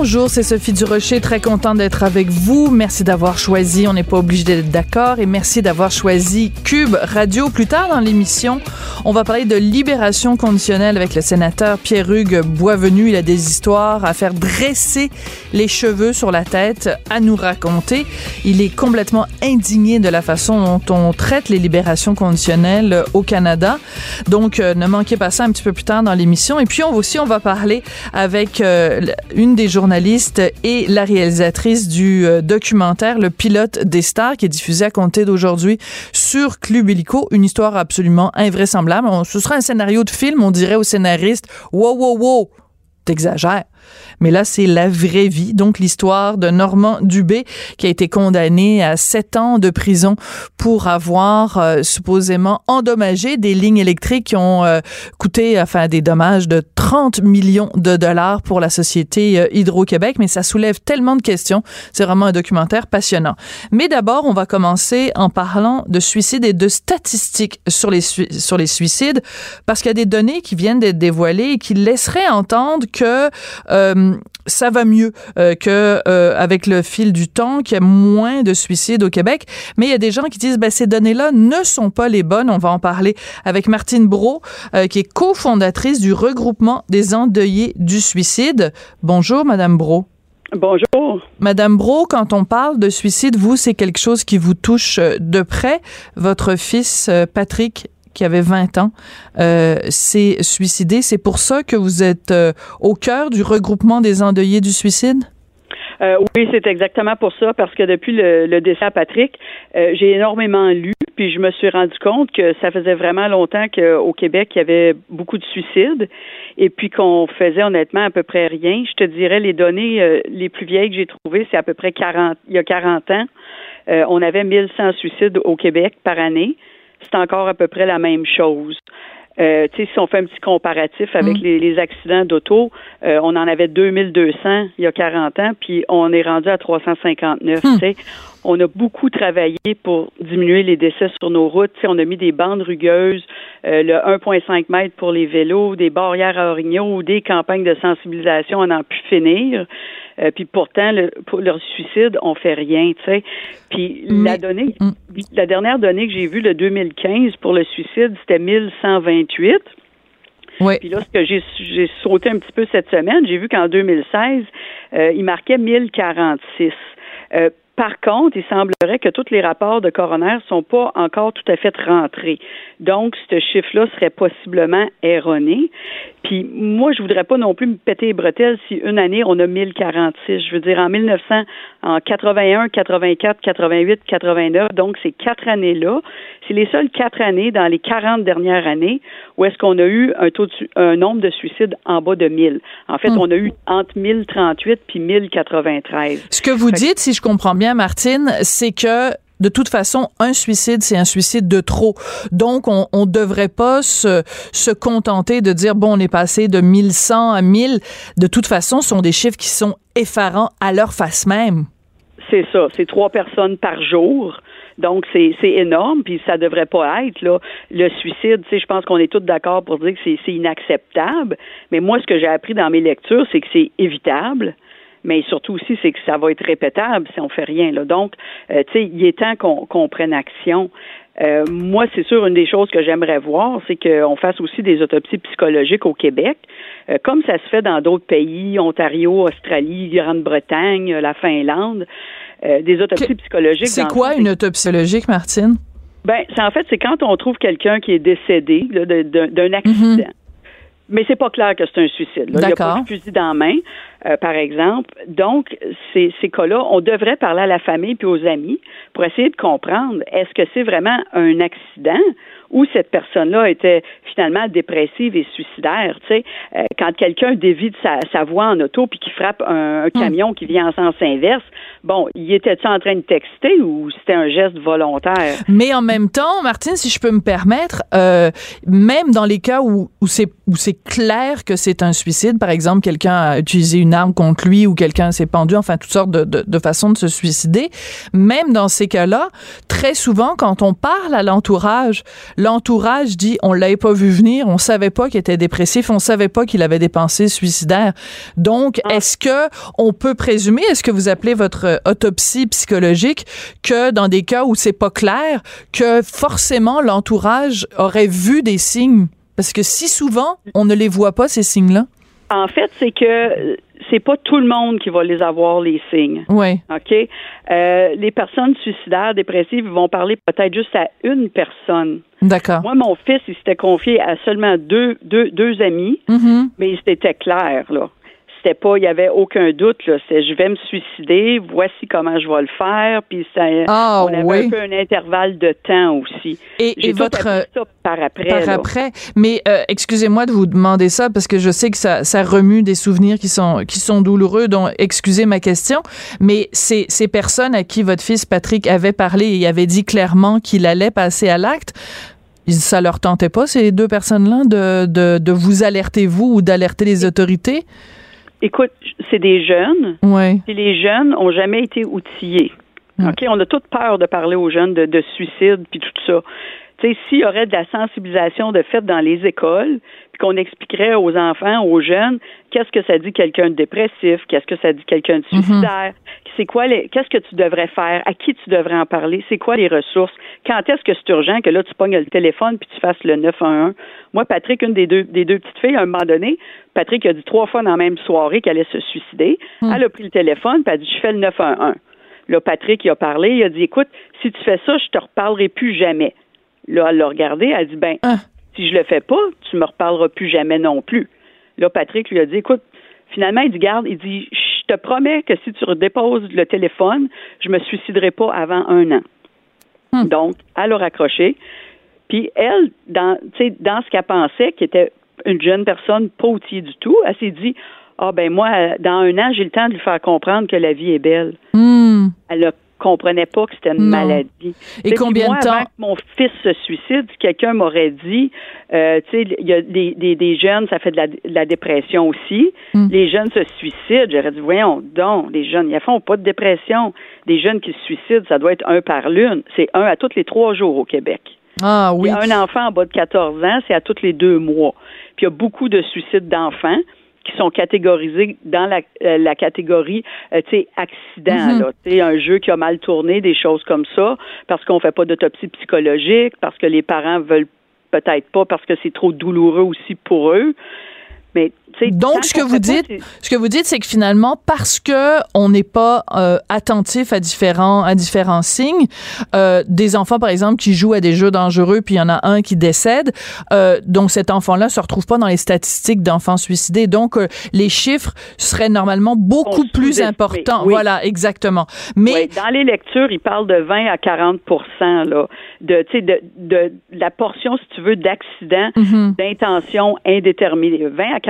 Bonjour, c'est Sophie Durocher, très content d'être avec vous. Merci d'avoir choisi, on n'est pas obligé d'être d'accord, et merci d'avoir choisi Cube Radio. Plus tard dans l'émission, on va parler de libération conditionnelle avec le sénateur Pierre-Hugues Boisvenu. Il a des histoires à faire dresser les cheveux sur la tête, à nous raconter. Il est complètement indigné de la façon dont on traite les libérations conditionnelles au Canada. Donc, euh, ne manquez pas ça un petit peu plus tard dans l'émission. Et puis, on, aussi, on va parler avec euh, une des journalistes et la réalisatrice du euh, documentaire Le pilote des stars qui est diffusé à compter d'aujourd'hui sur Club Illico. Une histoire absolument invraisemblable. ce sera un scénario de film. On dirait au scénariste, wow, wow, wow, t'exagères. Mais là, c'est la vraie vie. Donc, l'histoire de Normand Dubé, qui a été condamné à sept ans de prison pour avoir euh, supposément endommagé des lignes électriques qui ont euh, coûté, enfin, des dommages de 30 millions de dollars pour la société euh, Hydro-Québec. Mais ça soulève tellement de questions. C'est vraiment un documentaire passionnant. Mais d'abord, on va commencer en parlant de suicides et de statistiques sur les, sur les suicides, parce qu'il y a des données qui viennent d'être dévoilées et qui laisseraient entendre que euh, ça va mieux euh, que euh, avec le fil du temps, qu'il y a moins de suicides au Québec. Mais il y a des gens qui disent ben ces données-là ne sont pas les bonnes. On va en parler avec Martine Bro, qui est cofondatrice du regroupement des endeuillés du suicide. Bonjour, Madame Bro. Bonjour. Madame Bro, quand on parle de suicide, vous, c'est quelque chose qui vous touche de près. Votre fils, Patrick, qui avait 20 ans, euh, s'est suicidé. C'est pour ça que vous êtes euh, au cœur du regroupement des endeuillés du suicide? Euh, oui, c'est exactement pour ça, parce que depuis le, décès à Patrick, j'ai énormément lu, puis je me suis rendu compte que ça faisait vraiment longtemps qu'au Québec, il y avait beaucoup de suicides, et puis qu'on faisait honnêtement à peu près rien. Je te dirais, les données les plus vieilles que j'ai trouvées, c'est à peu près 40, il y a 40 ans. on avait 1100 suicides au Québec par année c'est encore à peu près la même chose. Euh, si on fait un petit comparatif avec mm. les, accidents d'auto, euh, on en avait 2200 il y a 40 ans, puis on est rendu à 359. Mm. On a beaucoup travaillé pour diminuer les décès sur nos routes. on a mis des bandes rugueuses, euh, le 1,5 mètres pour les vélos, des barrières à orignaux, des campagnes de sensibilisation, on en pu finir. Euh, puis pourtant, le, pour leur suicide, on fait rien, tu sais. Puis la donnée, mm. la dernière donnée que j'ai vue, le 2015, pour le suicide, c'était 1128. Oui. Puis là, ce que j'ai, j'ai sauté un petit peu cette semaine, j'ai vu qu'en 2016, euh, il marquait 1046. Euh, par contre, il semblerait que tous les rapports de coroner ne sont pas encore tout à fait rentrés. Donc, ce chiffre-là serait possiblement erroné. Puis moi, je voudrais pas non plus me péter les bretelles si une année on a 1046. Je veux dire en 1900, en 81, 84, 88, 89. Donc ces quatre années-là, c'est les seules quatre années dans les 40 dernières années où est-ce qu'on a eu un taux de, un nombre de suicides en bas de 1000. En fait, hmm. on a eu entre 1038 puis 1093. Ce que vous dites, si je comprends bien, Martine, c'est que de toute façon, un suicide, c'est un suicide de trop. Donc, on ne devrait pas se, se contenter de dire, bon, on est passé de 1100 à 1000. De toute façon, ce sont des chiffres qui sont effarants à leur face même. C'est ça, c'est trois personnes par jour. Donc, c'est énorme, puis ça devrait pas être. Là. Le suicide, tu sais, je pense qu'on est tous d'accord pour dire que c'est inacceptable. Mais moi, ce que j'ai appris dans mes lectures, c'est que c'est évitable mais surtout aussi, c'est que ça va être répétable si on fait rien. Là. Donc, euh, tu sais, il est temps qu'on prenne action. Euh, moi, c'est sûr, une des choses que j'aimerais voir, c'est qu'on fasse aussi des autopsies psychologiques au Québec, euh, comme ça se fait dans d'autres pays, Ontario, Australie, Grande-Bretagne, la Finlande, des autopsies psychologiques. C'est quoi une autopsie psychologique, Martine? Ben, c'est en fait, c'est quand on trouve quelqu'un qui est décédé d'un accident. Mm-hmm. Mais c'est pas clair que c'est un suicide. Il n'y a pas de fusil dans la main. euh, par exemple. Donc, ces, ces cas-là, on devrait parler à la famille puis aux amis pour essayer de comprendre est-ce que c'est vraiment un accident ou cette personne-là était finalement dépressive et suicidaire. Tu sais, euh, quand quelqu'un dévie sa, sa voix en auto puis qui frappe un, Hmm. camion qui vient en sens inverse, bon, il était-tu en train de texter ou c'était un geste volontaire? Mais en même temps, Martine, si je peux me permettre, euh, même dans les cas où, où c'est où c'est clair que c'est un suicide, par exemple, quelqu'un a utilisé une arme contre lui ou quelqu'un s'est pendu, enfin toutes sortes de, de, de façons de se suicider. Même dans ces cas-là, très souvent, quand on parle à l'entourage, l'entourage dit on l'avait pas vu venir, on savait pas qu'il était dépressif, on savait pas qu'il avait des pensées suicidaires. Donc, est-ce que on peut présumer, est-ce que vous appelez votre euh, autopsie psychologique, que dans des cas où c'est pas clair, que forcément l'entourage aurait vu des signes? Parce que si souvent, on ne les voit pas, ces signes-là? En fait, c'est que c'est pas tout le monde qui va les avoir, les signes. Oui. OK? Euh, les personnes suicidaires, dépressives vont parler peut-être juste à une personne. D'accord. Moi, mon fils, il s'était confié à seulement deux, deux, deux amis, Mhm. mais c'était clair, là. C'était pas, il y avait aucun doute, là. C'est je vais me suicider, voici comment je vais le faire, puis ça, Ah, on avait oui. un peu un intervalle de temps aussi. Et, J'ai et votre ça par après. par là. après. Mais euh, excusez-moi de vous demander ça parce que je sais que ça, ça remue des souvenirs qui sont qui sont douloureux. Donc excusez ma question. Mais ces ces personnes à qui votre fils Patrick avait parlé et avait dit clairement qu'il allait passer à l'acte. Ça leur tentait pas, ces deux personnes-là, de, de, de vous alerter, vous, ou d'alerter les autorités? Écoute, c'est des jeunes, Oui. puis les jeunes ont jamais été outillés. Mm. OK? On a toute peur de parler aux jeunes de, de suicide puis tout ça. Tu sais, s'il y aurait de la sensibilisation de fait dans les écoles, puis qu'on expliquerait aux enfants, aux jeunes, qu'est-ce que ça dit quelqu'un de dépressif, qu'est-ce que ça dit quelqu'un de suicidaire, c'est quoi les, qu'est-ce que tu devrais faire, à qui tu devrais en parler, c'est quoi les ressources, quand est-ce que c'est urgent que là tu pognes le téléphone puis tu fasses le 911. Moi, Patrick, une des deux, des deux petites filles, à un moment donné, Patrick a dit trois fois dans la même soirée qu'elle allait se suicider. Elle a pris le téléphone puis elle a dit, je fais le 911. Là, Patrick, il a parlé, il a dit, écoute, si tu fais ça, je te reparlerai plus jamais. Là, elle l'a regardé, elle a dit, ben, Ah. si je le fais pas, tu me reparleras plus jamais non plus. Là, Patrick lui a dit, écoute, finalement, il dit, garde, il dit, je te promets que si tu redéposes le téléphone, je me suiciderai pas avant un an. Hmm. Donc, elle a raccroché. Puis elle, dans, tu sais, dans ce qu'elle pensait, qui était une jeune personne pas outillée du tout, elle s'est dit, ah ben moi, dans un an, j'ai le temps de lui faire comprendre que la vie est belle. Hmm. Elle ne comprenait pas que c'était une Non. maladie. Et combien moi, de temps? Avant que mon fils se suicide, quelqu'un m'aurait dit, euh, tu sais, il y a des, des, des jeunes, ça fait de la, de la dépression aussi. Mm. Les jeunes se suicident. J'aurais dit, voyons donc, les jeunes, ils font pas de dépression. Des jeunes qui se suicident, ça doit être un par lune. C'est un à tous les trois jours au Québec. Ah oui. Un enfant en bas de 14 ans, c'est à tous les deux mois. Puis il y a beaucoup de suicides d'enfants qui sont catégorisés dans la, euh, la catégorie, euh, tu sais, accident, Mhm. là. Tu sais, un jeu qui a mal tourné, des choses comme ça, parce qu'on fait pas d'autopsie psychologique, parce que les parents veulent peut-être pas, parce que c'est trop douloureux aussi pour eux. Mais, Donc, ce que vous pas dites, ce que vous dites, c'est que finalement, parce que on n'est pas euh, attentif à différents à différents signes, euh, des enfants, par exemple, qui jouent à des jeux dangereux, puis il y en a un qui décède, euh, donc cet enfant-là se retrouve pas dans les statistiques d'enfants suicidés. Donc, les chiffres seraient normalement beaucoup plus importants. oui. Voilà, exactement. Mais Oui, dans les lectures, il parle de 20 à 40 là, de, la portion, si tu veux, d'accidents Mhm. d'intention indéterminée. 20 à 40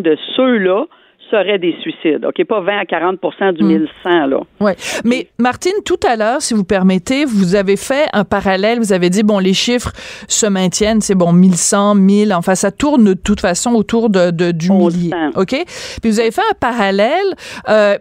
de ceux-là seraient des suicides. OK, pas 20 à 40 du Mm. 1100, là. Ouais. Mais Martine, tout à l'heure, si vous permettez, vous avez fait un parallèle. Vous avez dit bon, les chiffres se maintiennent, c'est bon, 1100, 1000. Enfin, ça tourne de toute façon autour de, de du millier. Ok? Puis vous avez fait un parallèle euh,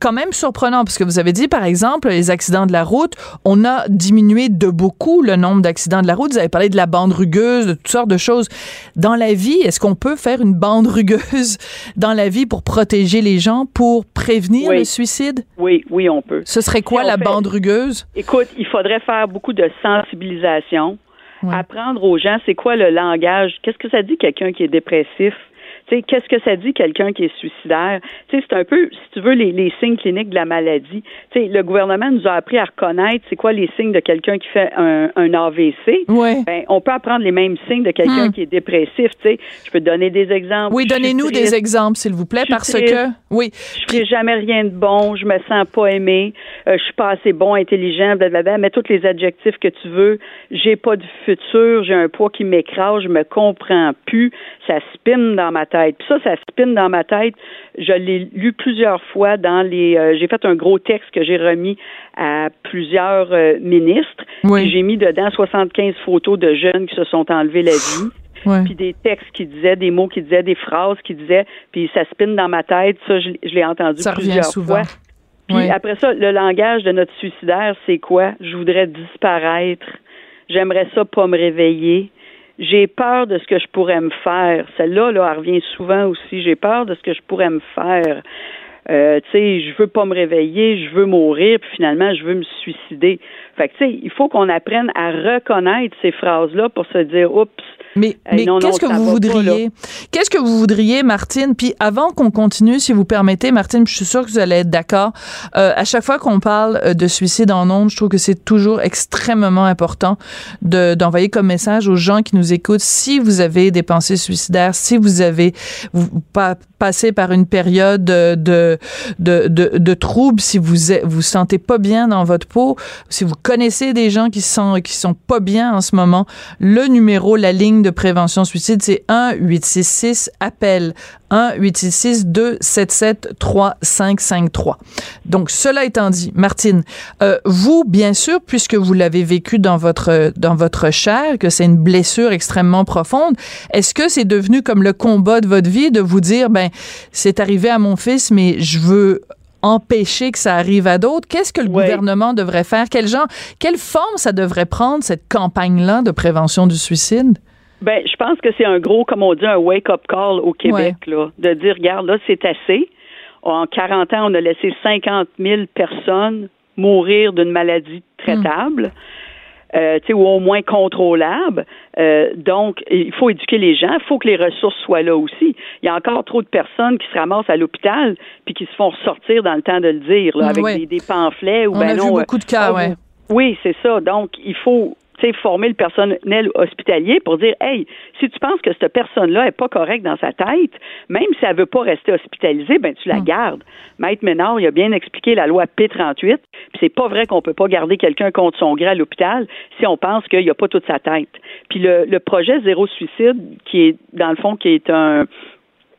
quand même surprenant parce que vous avez dit par exemple les accidents de la route, on a diminué de beaucoup le nombre d'accidents de la route. Vous avez parlé de la bande rugueuse, de toutes sortes de choses. Dans la vie, est-ce qu'on peut faire une bande rugueuse dans la vie pour protéger les gens, pour prévenir Oui. le suicide? Oui, oui, on peut. Ce serait quoi Si la fait- bande rugueuse? Écoute, il faudrait faire beaucoup de sensibilisation, Ouais. apprendre aux gens c'est quoi le langage, qu'est-ce que ça dit quelqu'un qui est dépressif? Tu sais, qu'est-ce que ça dit quelqu'un qui est suicidaire? Tu sais, c'est un peu, si tu veux, les, les signes cliniques de la maladie. Tu sais, le gouvernement nous a appris à reconnaître c'est quoi les signes de quelqu'un qui fait un, un AVC. Ouais. Ben, on peut apprendre les mêmes signes de quelqu'un Hmm. qui est dépressif. Tu sais, je peux te donner des exemples. Oui, donnez-nous des exemples, s'il vous plaît, parce triste. que, oui, Je ferai jamais rien de bon, je me sens pas aimé, euh, je suis pas assez bon, intelligent, blablabla, mets tous les adjectifs que tu veux. J'ai pas de futur, j'ai un poids qui m'écrase, je me comprends plus, ça spinne dans ma tête. Puis ça, ça spinne dans ma tête. Je l'ai lu plusieurs fois dans les. euh, j'ai fait un gros texte que j'ai remis à plusieurs euh, ministres. Oui. J'ai mis dedans 75 photos de jeunes qui se sont enlevés la vie ouais. puis des textes qui disaient, des mots qui disaient, des phrases qui disaient, puis ça spinne dans ma tête. Ça, je, je l'ai entendu Ça plusieurs souvent. fois. Puis après ça, le langage de notre suicidaire, c'est quoi? Je voudrais disparaître. J'aimerais ça pas me réveiller. J'ai peur de ce que je pourrais me faire. Celle-là, là, elle revient souvent aussi. J'ai peur de ce que je pourrais me faire. Euh, tu sais, je veux pas me réveiller, je veux mourir, puis finalement, je veux me suicider. Fait que, tu sais, il faut qu'on apprenne à reconnaître ces phrases-là pour se dire, oups, Mais, mais qu'est-ce que vous voudriez? Qu'est-ce que vous voudriez, Martine? Puis avant qu'on continue, si vous permettez, Martine, je suis sûre que vous allez être d'accord. Euh, à chaque fois qu'on parle euh, de suicide en ondes, je trouve que c'est toujours extrêmement important de, d'envoyer comme message aux gens qui nous écoutent si vous avez des pensées suicidaires, si vous avez vous, pas, passé par une période de, de, de, de, de troubles, si vous vous sentez pas bien dans votre peau, si vous connaissez des gens qui sont, qui sont pas bien en ce moment, le numéro, la ligne de prévention suicide, c'est 1-866-APPEL. 1-866-277-3553. Donc, cela étant dit, Martine, euh, vous, bien sûr, puisque vous l'avez vécu dans votre, dans votre chair, que c'est une blessure extrêmement profonde, est-ce que c'est devenu comme le combat de votre vie de vous dire, ben, c'est arrivé à mon fils, mais je veux empêcher que ça arrive à d'autres? Qu'est-ce que le Ouais. gouvernement devrait faire? Quel genre, quelle forme ça devrait prendre, cette campagne-là de prévention du suicide? Ben, je pense que c'est un gros, comme on dit, un wake-up call au Québec, là, de dire, regarde, là, c'est assez. En 40 ans, on a laissé 50 000 personnes mourir d'une maladie traitable. Euh, tu sais, ou au moins contrôlable. Euh, donc, il faut éduquer les gens. Il faut que les ressources soient là aussi. Il y a encore trop de personnes qui se ramassent à l'hôpital puis qui se font ressortir dans le temps de le dire, là, Mm, avec des, des pamphlets ou On ben a non, euh, beaucoup de cas, ouais. Oui, c'est ça. Donc, il faut former le personnel hospitalier pour dire, hey, si tu penses que cette personne-là est pas correcte dans sa tête, même si elle veut pas rester hospitalisée, ben tu la Mm. gardes. Maître Ménard, il a bien expliqué la loi P38, puis c'est pas vrai qu'on peut pas garder quelqu'un contre son gré à l'hôpital si on pense qu'il a pas toute sa tête. Puis le, le projet Zéro Suicide, qui est, dans le fond, qui est un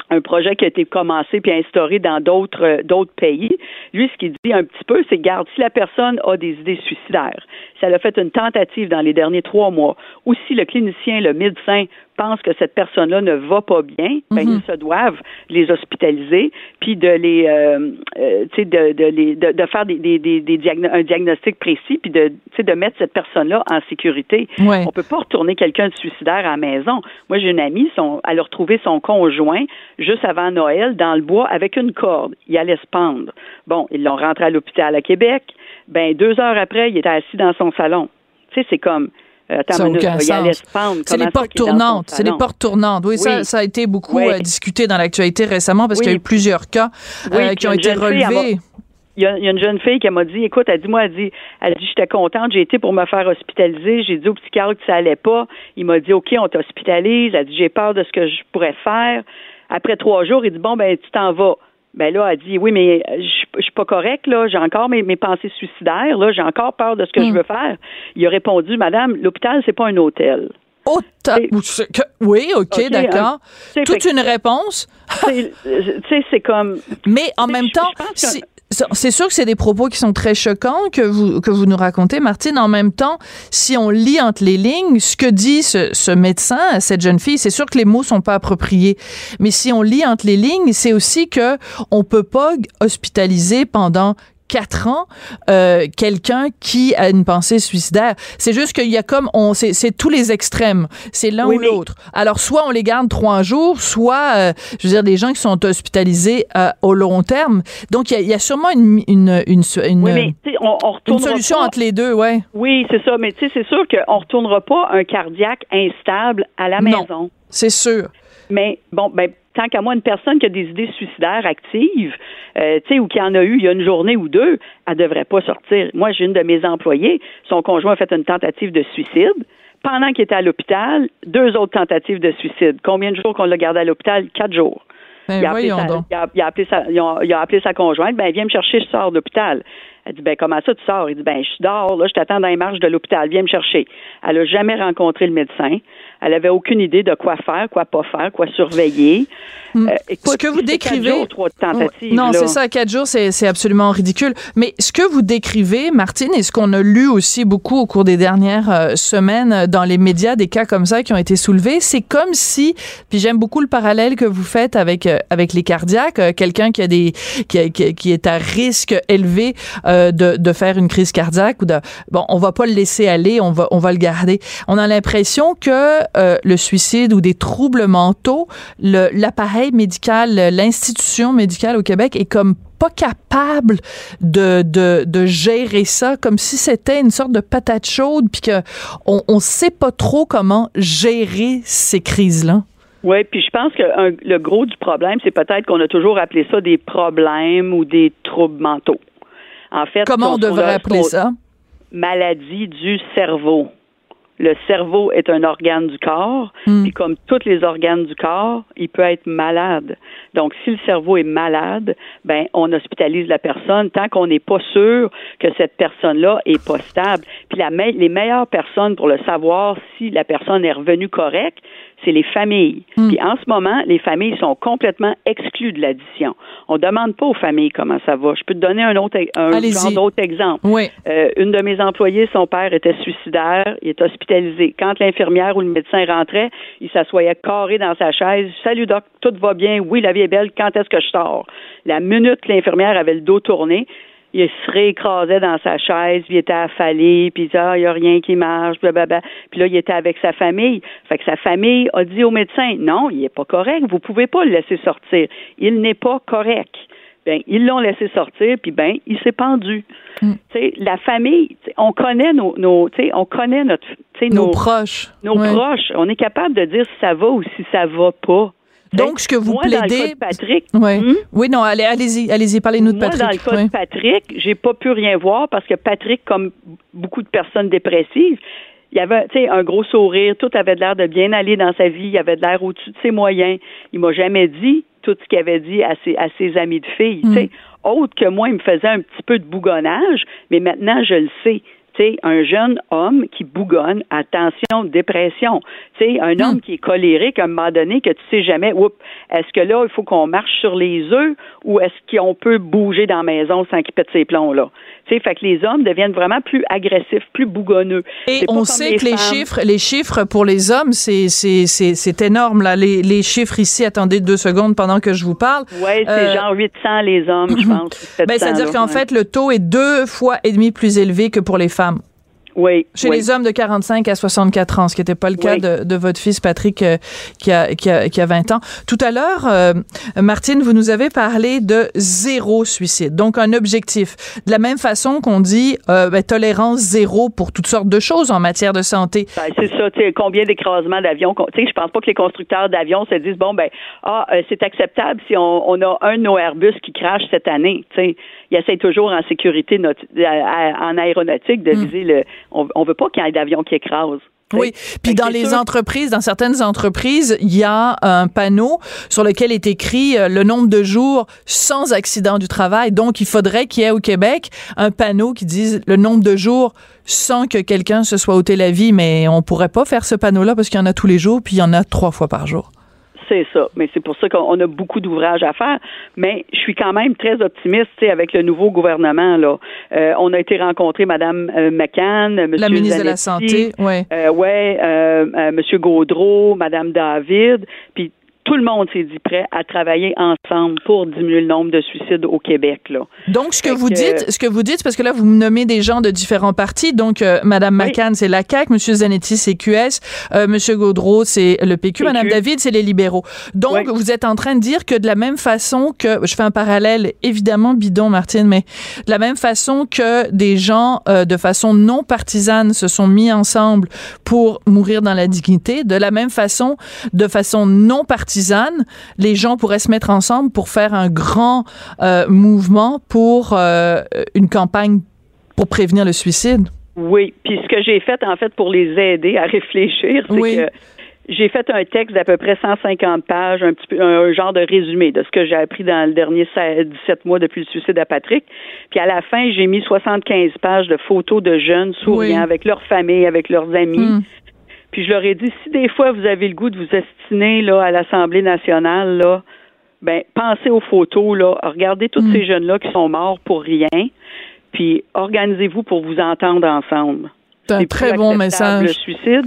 un projet qui a été commencé puis instauré dans d'autres euh, d'autres pays. Lui, ce qu'il dit un petit peu, c'est garde si la personne a des idées suicidaires, si elle a fait une tentative dans les derniers trois mois, ou si le clinicien, le médecin pense que cette personne-là ne va pas bien, ben, Mhm. ils se doivent les hospitaliser, puis de les, euh, euh, tu sais, de, de, les, de, de faire des, des, des, des diagno- un diagnostic précis, puis de, tu sais, de mettre cette personne-là en sécurité. Ouais. On peut pas retourner quelqu'un de suicidaire à la maison. Moi, j'ai une amie, son, elle a retrouvé son conjoint juste avant Noël dans le bois avec une corde. Il allait se pendre. Bon, ils l'ont rentré à l'hôpital à Québec. Ben, deux heures après, il était assis dans son salon. Tu sais, c'est comme, attends pendre. C'est les portes tournantes. C'est les salon? portes tournantes. Oui, ça, Oui. ça a été beaucoup Oui. euh, discuté dans l'actualité récemment parce Oui. qu'il y a eu plusieurs cas euh, qui ont été relevés. il y, a, il y a une jeune fille qui m'a dit, écoute, elle dit, moi, elle dit, elle dit, j'étais contente, j'ai été pour me faire hospitaliser, j'ai dit au psychiatre que ça allait pas, il m'a dit, ok, on t'hospitalise, elle dit, j'ai peur de ce que je pourrais faire. Après trois jours, il dit, bon, ben, tu t'en vas. Ben là, elle dit, oui, mais je je suis pas correct, là, j'ai encore mes, mes pensées suicidaires, là, j'ai encore peur de ce que Hmm. je veux faire. Il a répondu, madame, l'hôpital, c'est pas un hôtel. Oh, c'est que- Oui, OK, Ok, d'accord. Sais, Toute une réponse? c'est- Tu sais, c'est comme, Mais en même je- temps, je que- si- c'est sûr que c'est des propos qui sont très choquants que vous, que vous nous racontez, Martine. En même temps, si on lit entre les lignes, ce que dit ce, ce médecin, cette jeune fille, c'est sûr que les mots sont pas appropriés. Mais si on lit entre les lignes, c'est aussi que on peut pas hospitaliser pendant quatre ans euh, quelqu'un qui a une pensée suicidaire. C'est juste qu'il y a comme on c'est c'est tous les extrêmes. C'est l'un Oui, ou l'autre. Alors soit on les garde trois jours, soit euh, je veux dire des gens qui sont hospitalisés euh, au long terme. Donc il y a, il y a sûrement une une une, une, oui, mais tu sais, on, on une retournera solution pas- entre les deux, ouais. Oui, c'est ça. Mais tu sais, c'est sûr qu'on retournera pas un cardiaque instable à la Non. maison. C'est sûr. Mais bon, ben tant qu'à moi, une personne qui a des idées suicidaires actives, euh, tu sais, ou qui en a eu il y a une journée ou deux, elle devrait pas sortir. Moi, j'ai une de mes employées, son conjoint a fait une tentative de suicide. Pendant qu'il était à l'hôpital, deux autres tentatives de suicide. Combien de jours qu'on l'a gardé à l'hôpital? Quatre jours. Ben, il, a appelé voyons sa, donc. il, a, il a appelé sa, il a- il a appelé sa conjointe, ben viens me chercher, je sors de l'hôpital. Elle dit ben comment ça tu sors? Il dit ben je dors là, je t'attends dans les marches de l'hôpital, viens me chercher. Elle a jamais rencontré le médecin. Elle avait aucune idée de quoi faire, quoi pas faire, quoi surveiller. Hmm. Euh, écoute, ce que vous décrivez, jours, trois tentatives. non, c'est ça, quatre jours, c'est absolument ridicule. Mais ce que vous décrivez, Martine, et ce qu'on a lu aussi beaucoup au cours des dernières euh, semaines euh, dans les médias, des cas comme ça qui ont été soulevés, c'est comme si, puis j'aime beaucoup le parallèle que vous faites avec euh, avec les cardiaques, quelqu'un qui a des qui, a- qui, qui est à risque élevé de, de faire une crise cardiaque ou de bon, on va pas le laisser aller, on va on va le garder. On a l'impression que le suicide ou des troubles mentaux, le- l'appareil médical, l'institution médicale au Québec est comme pas capable de, de, de gérer ça comme si c'était une sorte de patate chaude puis que on, on sait pas trop comment gérer ces crises-là. Oui, puis je pense que un- le gros du problème, c'est peut-être qu'on a toujours appelé ça des problèmes ou des troubles mentaux. En fait, Comment on devrait appeler ça? maladie du cerveau. Le cerveau est un organe du corps, Hmm. puis comme tous les organes du corps, il peut être malade. Donc, si le cerveau est malade, ben on hospitalise la personne tant qu'on n'est pas sûr que cette personne-là est pas stable. Puis la me- les meilleures personnes pour le savoir si la personne est revenue correcte, c'est les familles. Hmm. Puis en ce moment, les familles sont complètement exclues de l'addition. On demande pas aux familles comment ça va. Je peux te donner un autre un genre exemple. Oui. Euh, une de mes employées, son père était suicidaire, il est hospitalisé. Quand l'infirmière ou le médecin rentrait, il s'assoyait carré dans sa chaise. Salut doc, tout va bien, oui, la vie est belle, quand est-ce que je sors? La minute que l'infirmière avait le dos tourné, il se réécrasait dans sa chaise, puis il était affalé, puis il disait, ah, il n'y a rien qui marche, blablabla. Puis là, il était avec sa famille. Fait que sa famille a dit au médecin, non, il n'est pas correct, vous pouvez pas le laisser sortir. Il n'est pas correct. Ben, ils l'ont laissé sortir, puis ben, il s'est pendu. Mm. Tu sais, la famille, on connaît nos, on connaît notre, Nos, nos, proches. nos proches. On est capable de dire si ça va ou si ça va pas. Donc, ce que vous moi, dans le plaidez- cas de Patrick, Ouais. Hmm? Oui, non, allez, allez-y, allez-y, parlez-nous de moi, Patrick. dans le cas de Patrick, j'ai pas pu rien voir parce que Patrick, comme beaucoup de personnes dépressives, il avait tu sais, un gros sourire, tout avait l'air de bien aller dans sa vie, il avait de l'air au-dessus de ses moyens. Il m'a jamais dit tout ce qu'il avait dit à ses, à ses amis de filles. tu sais. Autre que moi, il me faisait un petit peu de bougonnage, mais maintenant, je le sais. Sais, un jeune homme qui bougonne, attention, dépression. Tu sais, un homme qui est colérique à un moment donné que tu sais jamais, oups, est-ce que là, il faut qu'on marche sur les œufs ou est-ce qu'on peut bouger dans la maison sans qu'il pète ses plombs, là? Sais, fait que les hommes deviennent vraiment plus agressifs, plus bougonneux. Et C'est on sait les que les femmes. chiffres, les chiffres pour les hommes, c'est c'est c'est c'est énorme là. Les, les chiffres ici, attendez deux secondes pendant que je vous parle. Ouais, c'est Euh, genre 800 les hommes, je pense. Ben, 700, c'est-à-dire là, qu'en ouais. fait, le taux est deux fois et demi plus élevé que pour les femmes. Oui, Chez oui. les hommes de 45 à 64 ans, ce qui n'était pas le cas Oui. de, de votre fils Patrick euh, qui, a, qui, a, qui a 20 ans. Tout à l'heure, euh, Martine, vous nous avez parlé de zéro suicide, donc un objectif. De la même façon qu'on dit euh, ben, tolérance zéro pour toutes sortes de choses en matière de santé. Ben, c'est ça, tu sais, combien d'écrasements d'avions. Tu sais, je pense pas que les constructeurs d'avions se disent bon ben ah euh, c'est acceptable si on, on a un de nos Airbus qui crache cette année. Tu sais, ils essayent toujours en sécurité à- à- en aéronautique de viser le. On, on veut pas qu'il y ait d'avions qui écrasent. Oui, puis dans les sûr- entreprises, dans certaines entreprises, il y a un panneau sur lequel est écrit euh, le nombre de jours sans accident du travail. Donc, il faudrait qu'il y ait au Québec un panneau qui dise le nombre de jours sans que quelqu'un se soit ôté la vie, mais on pourrait pas faire ce panneau-là parce qu'il y en a tous les jours, puis il y en a trois fois par jour. C'est ça. Mais c'est pour ça qu'on a beaucoup d'ouvrages à faire. Mais je suis quand même très optimiste avec le nouveau gouvernement. Là. Euh, on a été rencontrer Mme euh, McCann, M. La ministre de la Zanetti, Santé. Euh, ouais, euh, euh, M. Gaudreau, Mme David, puis tout le monde s'est dit prêt à travailler ensemble pour diminuer le nombre de suicides au Québec. Là. Donc, ce que vous que- dites, ce que vous dites, parce que là, vous me nommez des gens de différents partis. Donc, euh, Madame Oui. McCann, c'est la CAQ, Monsieur Zanetti, c'est QS, euh, Monsieur Gaudreau, c'est le PQ, PQ. Madame David, c'est les libéraux. Donc, Oui. vous êtes en train de dire que de la même façon que, je fais un parallèle évidemment bidon, Martine, mais de la même façon que des gens euh, de façon non partisane se sont mis ensemble pour mourir dans la dignité, de la même façon, de façon non partisane, partisane, les gens pourraient se mettre ensemble pour faire un grand euh, mouvement pour euh, une campagne pour prévenir le suicide. Oui, puis ce que j'ai fait en fait pour les aider à réfléchir, c'est que j'ai fait un texte d'à peu près 150 pages, un petit peu un genre de résumé de ce que j'ai appris dans le dernier 17 mois depuis le suicide à Patrick. Puis à la fin, j'ai mis 75 pages de photos de jeunes souriants avec leur famille, avec leurs amis. Hmm. Puis je leur ai dit si des fois vous avez le goût de vous estiner là à l'Assemblée nationale là, ben pensez aux photos là, regardez tous hmm. ces jeunes là qui sont morts pour rien. Puis organisez-vous pour vous entendre ensemble. C'est un très bon message. Le suicide.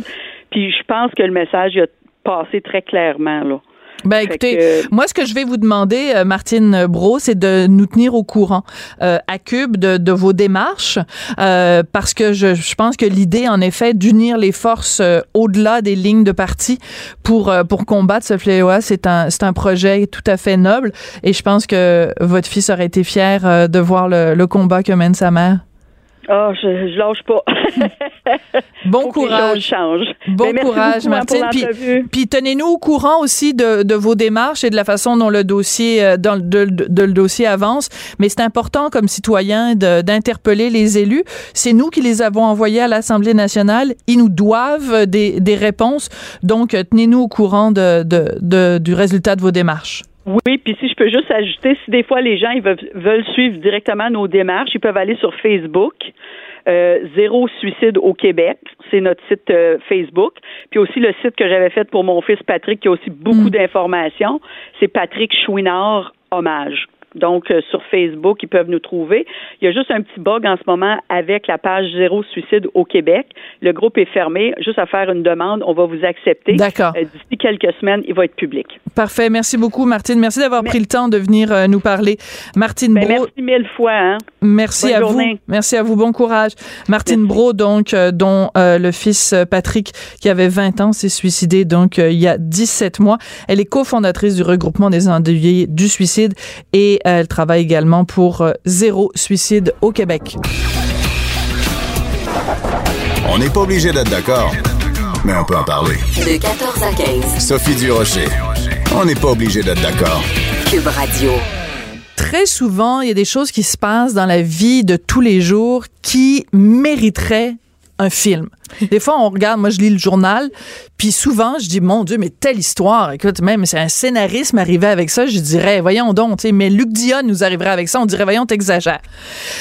Puis je pense que le message a passé très clairement là. Ben écoutez, moi ce que je vais vous demander, euh, Martine Bro, c'est de nous tenir au courant euh, à Cube de, de vos démarches, euh, parce que je, je, pense que l'idée, en effet, d'unir les forces euh, au-delà des lignes de parti pour pour combattre ce fléau, c'est un c'est un projet tout à fait noble, et je pense que votre fils aurait été fier de voir le, le combat que mène sa mère. Ah, je, je lâche pas. bon courage. change. Bon ben, courage, Martine. Puis, tenez-nous au courant aussi de, de, vos démarches et de la façon dont le dossier, euh, dans, de, de, le dossier avance. Mais c'est important, comme citoyen, d'interpeller les élus. C'est nous qui les avons envoyés à l'Assemblée nationale. Ils nous doivent des, des réponses. Donc, tenez-nous au courant de, de, du résultat de vos démarches. Oui, puis si je peux juste ajouter, si des fois les gens ils veulent, suivre directement nos démarches, ils peuvent aller sur Facebook. Euh, Zéro suicide au Québec, c'est notre site euh, Facebook. Puis aussi le site que j'avais fait pour mon fils Patrick, qui a aussi beaucoup mm. d'informations, c'est Patrick Chouinard Hommage. Donc, euh, sur Facebook, ils peuvent nous trouver. Il y a juste un petit bug en ce moment avec la page Zéro Suicide au Québec. Le groupe est fermé. Juste à faire une demande, on va vous accepter. D'accord. Euh, d'ici quelques semaines, il va être public. Parfait. Merci beaucoup, Martine. Merci d'avoir pris le temps de venir euh, nous parler. Martine ben, Merci mille fois. Hein. Merci à vous. Merci à vous. Bon courage. Martine Bro, donc, dont le fils Patrick, qui avait 20 ans, s'est suicidé donc il y a 17 mois. Elle est cofondatrice du regroupement des endeuillés du suicide et elle travaille également pour euh, Zéro Suicide au Québec. On n'est pas obligé d'être d'accord, mais on peut en parler. De 14 à 15. Sophie Durocher. On n'est pas obligé d'être d'accord. Cube Radio très souvent, il y a des choses qui se passent dans la vie de tous les jours qui mériteraient un film. Des fois, on regarde, moi, je lis le journal, puis souvent, je dis, mon Dieu, mais telle histoire, écoute, même, c'est un scénariste m'arrivait avec ça, je dirais, voyons donc, mais Luc Dion nous arriverait avec ça, on dirait, voyons, t'exagères.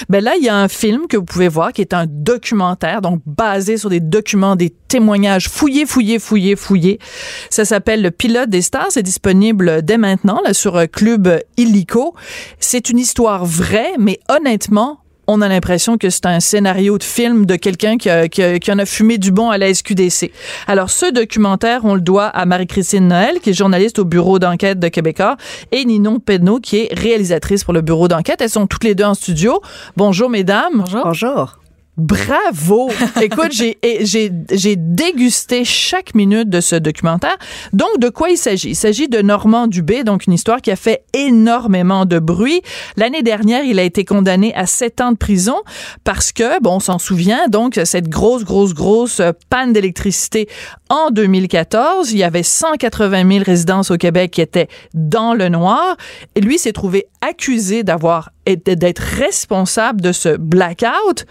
Ben là, il y a un film que vous pouvez voir qui est un documentaire, donc basé sur des documents, des témoignages fouillés, fouillés, fouillés, fouillés. Ça s'appelle Le pilote des stars, c'est disponible dès maintenant, là, sur Club Illico. C'est une histoire vraie, mais honnêtement, on a l'impression que c'est un scénario de film de quelqu'un qui, qui, en a fumé du bon à la SQDC. Alors, ce documentaire, on le doit à Marie-Christine Noël, qui est journaliste au bureau d'enquête de Québécois, et Ninon Pedneau, qui est réalisatrice pour le bureau d'enquête. Elles sont toutes les deux en studio. Bonjour, mesdames. Bonjour. Bonjour. Bravo! Écoute, j'ai, dégusté chaque minute de ce documentaire. Donc, de quoi il s'agit? Il s'agit de Normand Dubé, donc une histoire qui a fait énormément de bruit. L'année dernière, il a été condamné à sept ans de prison parce que, bon, on s'en souvient, donc, cette grosse, grosse, grosse panne d'électricité en 2014. Il y avait 180 000 résidences au Québec qui étaient dans le noir. Et lui s'est trouvé accusé d'avoir, d'être responsable de ce blackout.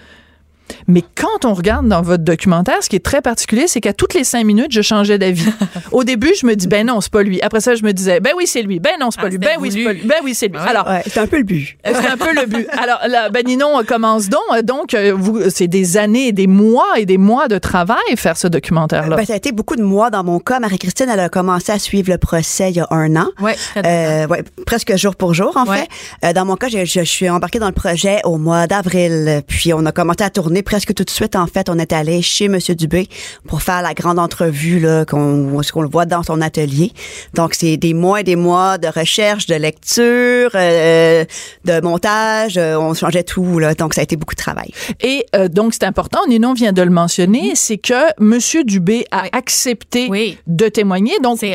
Mais quand on regarde dans votre documentaire, ce qui est très particulier, c'est qu'à toutes les cinq minutes, je changeais d'avis. Au début, je me dis, ben non, c'est pas lui. Après ça, je me disais, ben oui, c'est lui. Ben non, c'est pas ah, lui. Ben oui, c'est pas lui. Ben oui, c'est lui. Alors, c'est un peu le but. C'est un peu le but. Alors, là, ben Ninon, commence donc. Donc, euh, vous, c'est des années, des mois et des mois de travail faire ce documentaire-là. Ben, ça a été beaucoup de mois dans mon cas. Marie-Christine, elle a commencé à suivre le procès il y a un an. Oui. Euh, ouais, presque jour pour jour, en fait. Euh, dans mon cas, je, je, suis embarquée dans le projet au mois d'avril. Puis, on a commencé à tourner presque tout de suite en fait, on est allé chez Monsieur Dubé pour faire la grande entrevue là, qu'on, ce qu'on le voit dans son atelier. Donc, c'est des mois et des mois de recherche, de lecture, euh, de montage. Euh, on changeait tout, là. Donc, ça a été beaucoup de travail. Et euh, donc, c'est important, Ninon vient de le mentionner, c'est que Monsieur Dubé a accepté de témoigner. Donc, c'est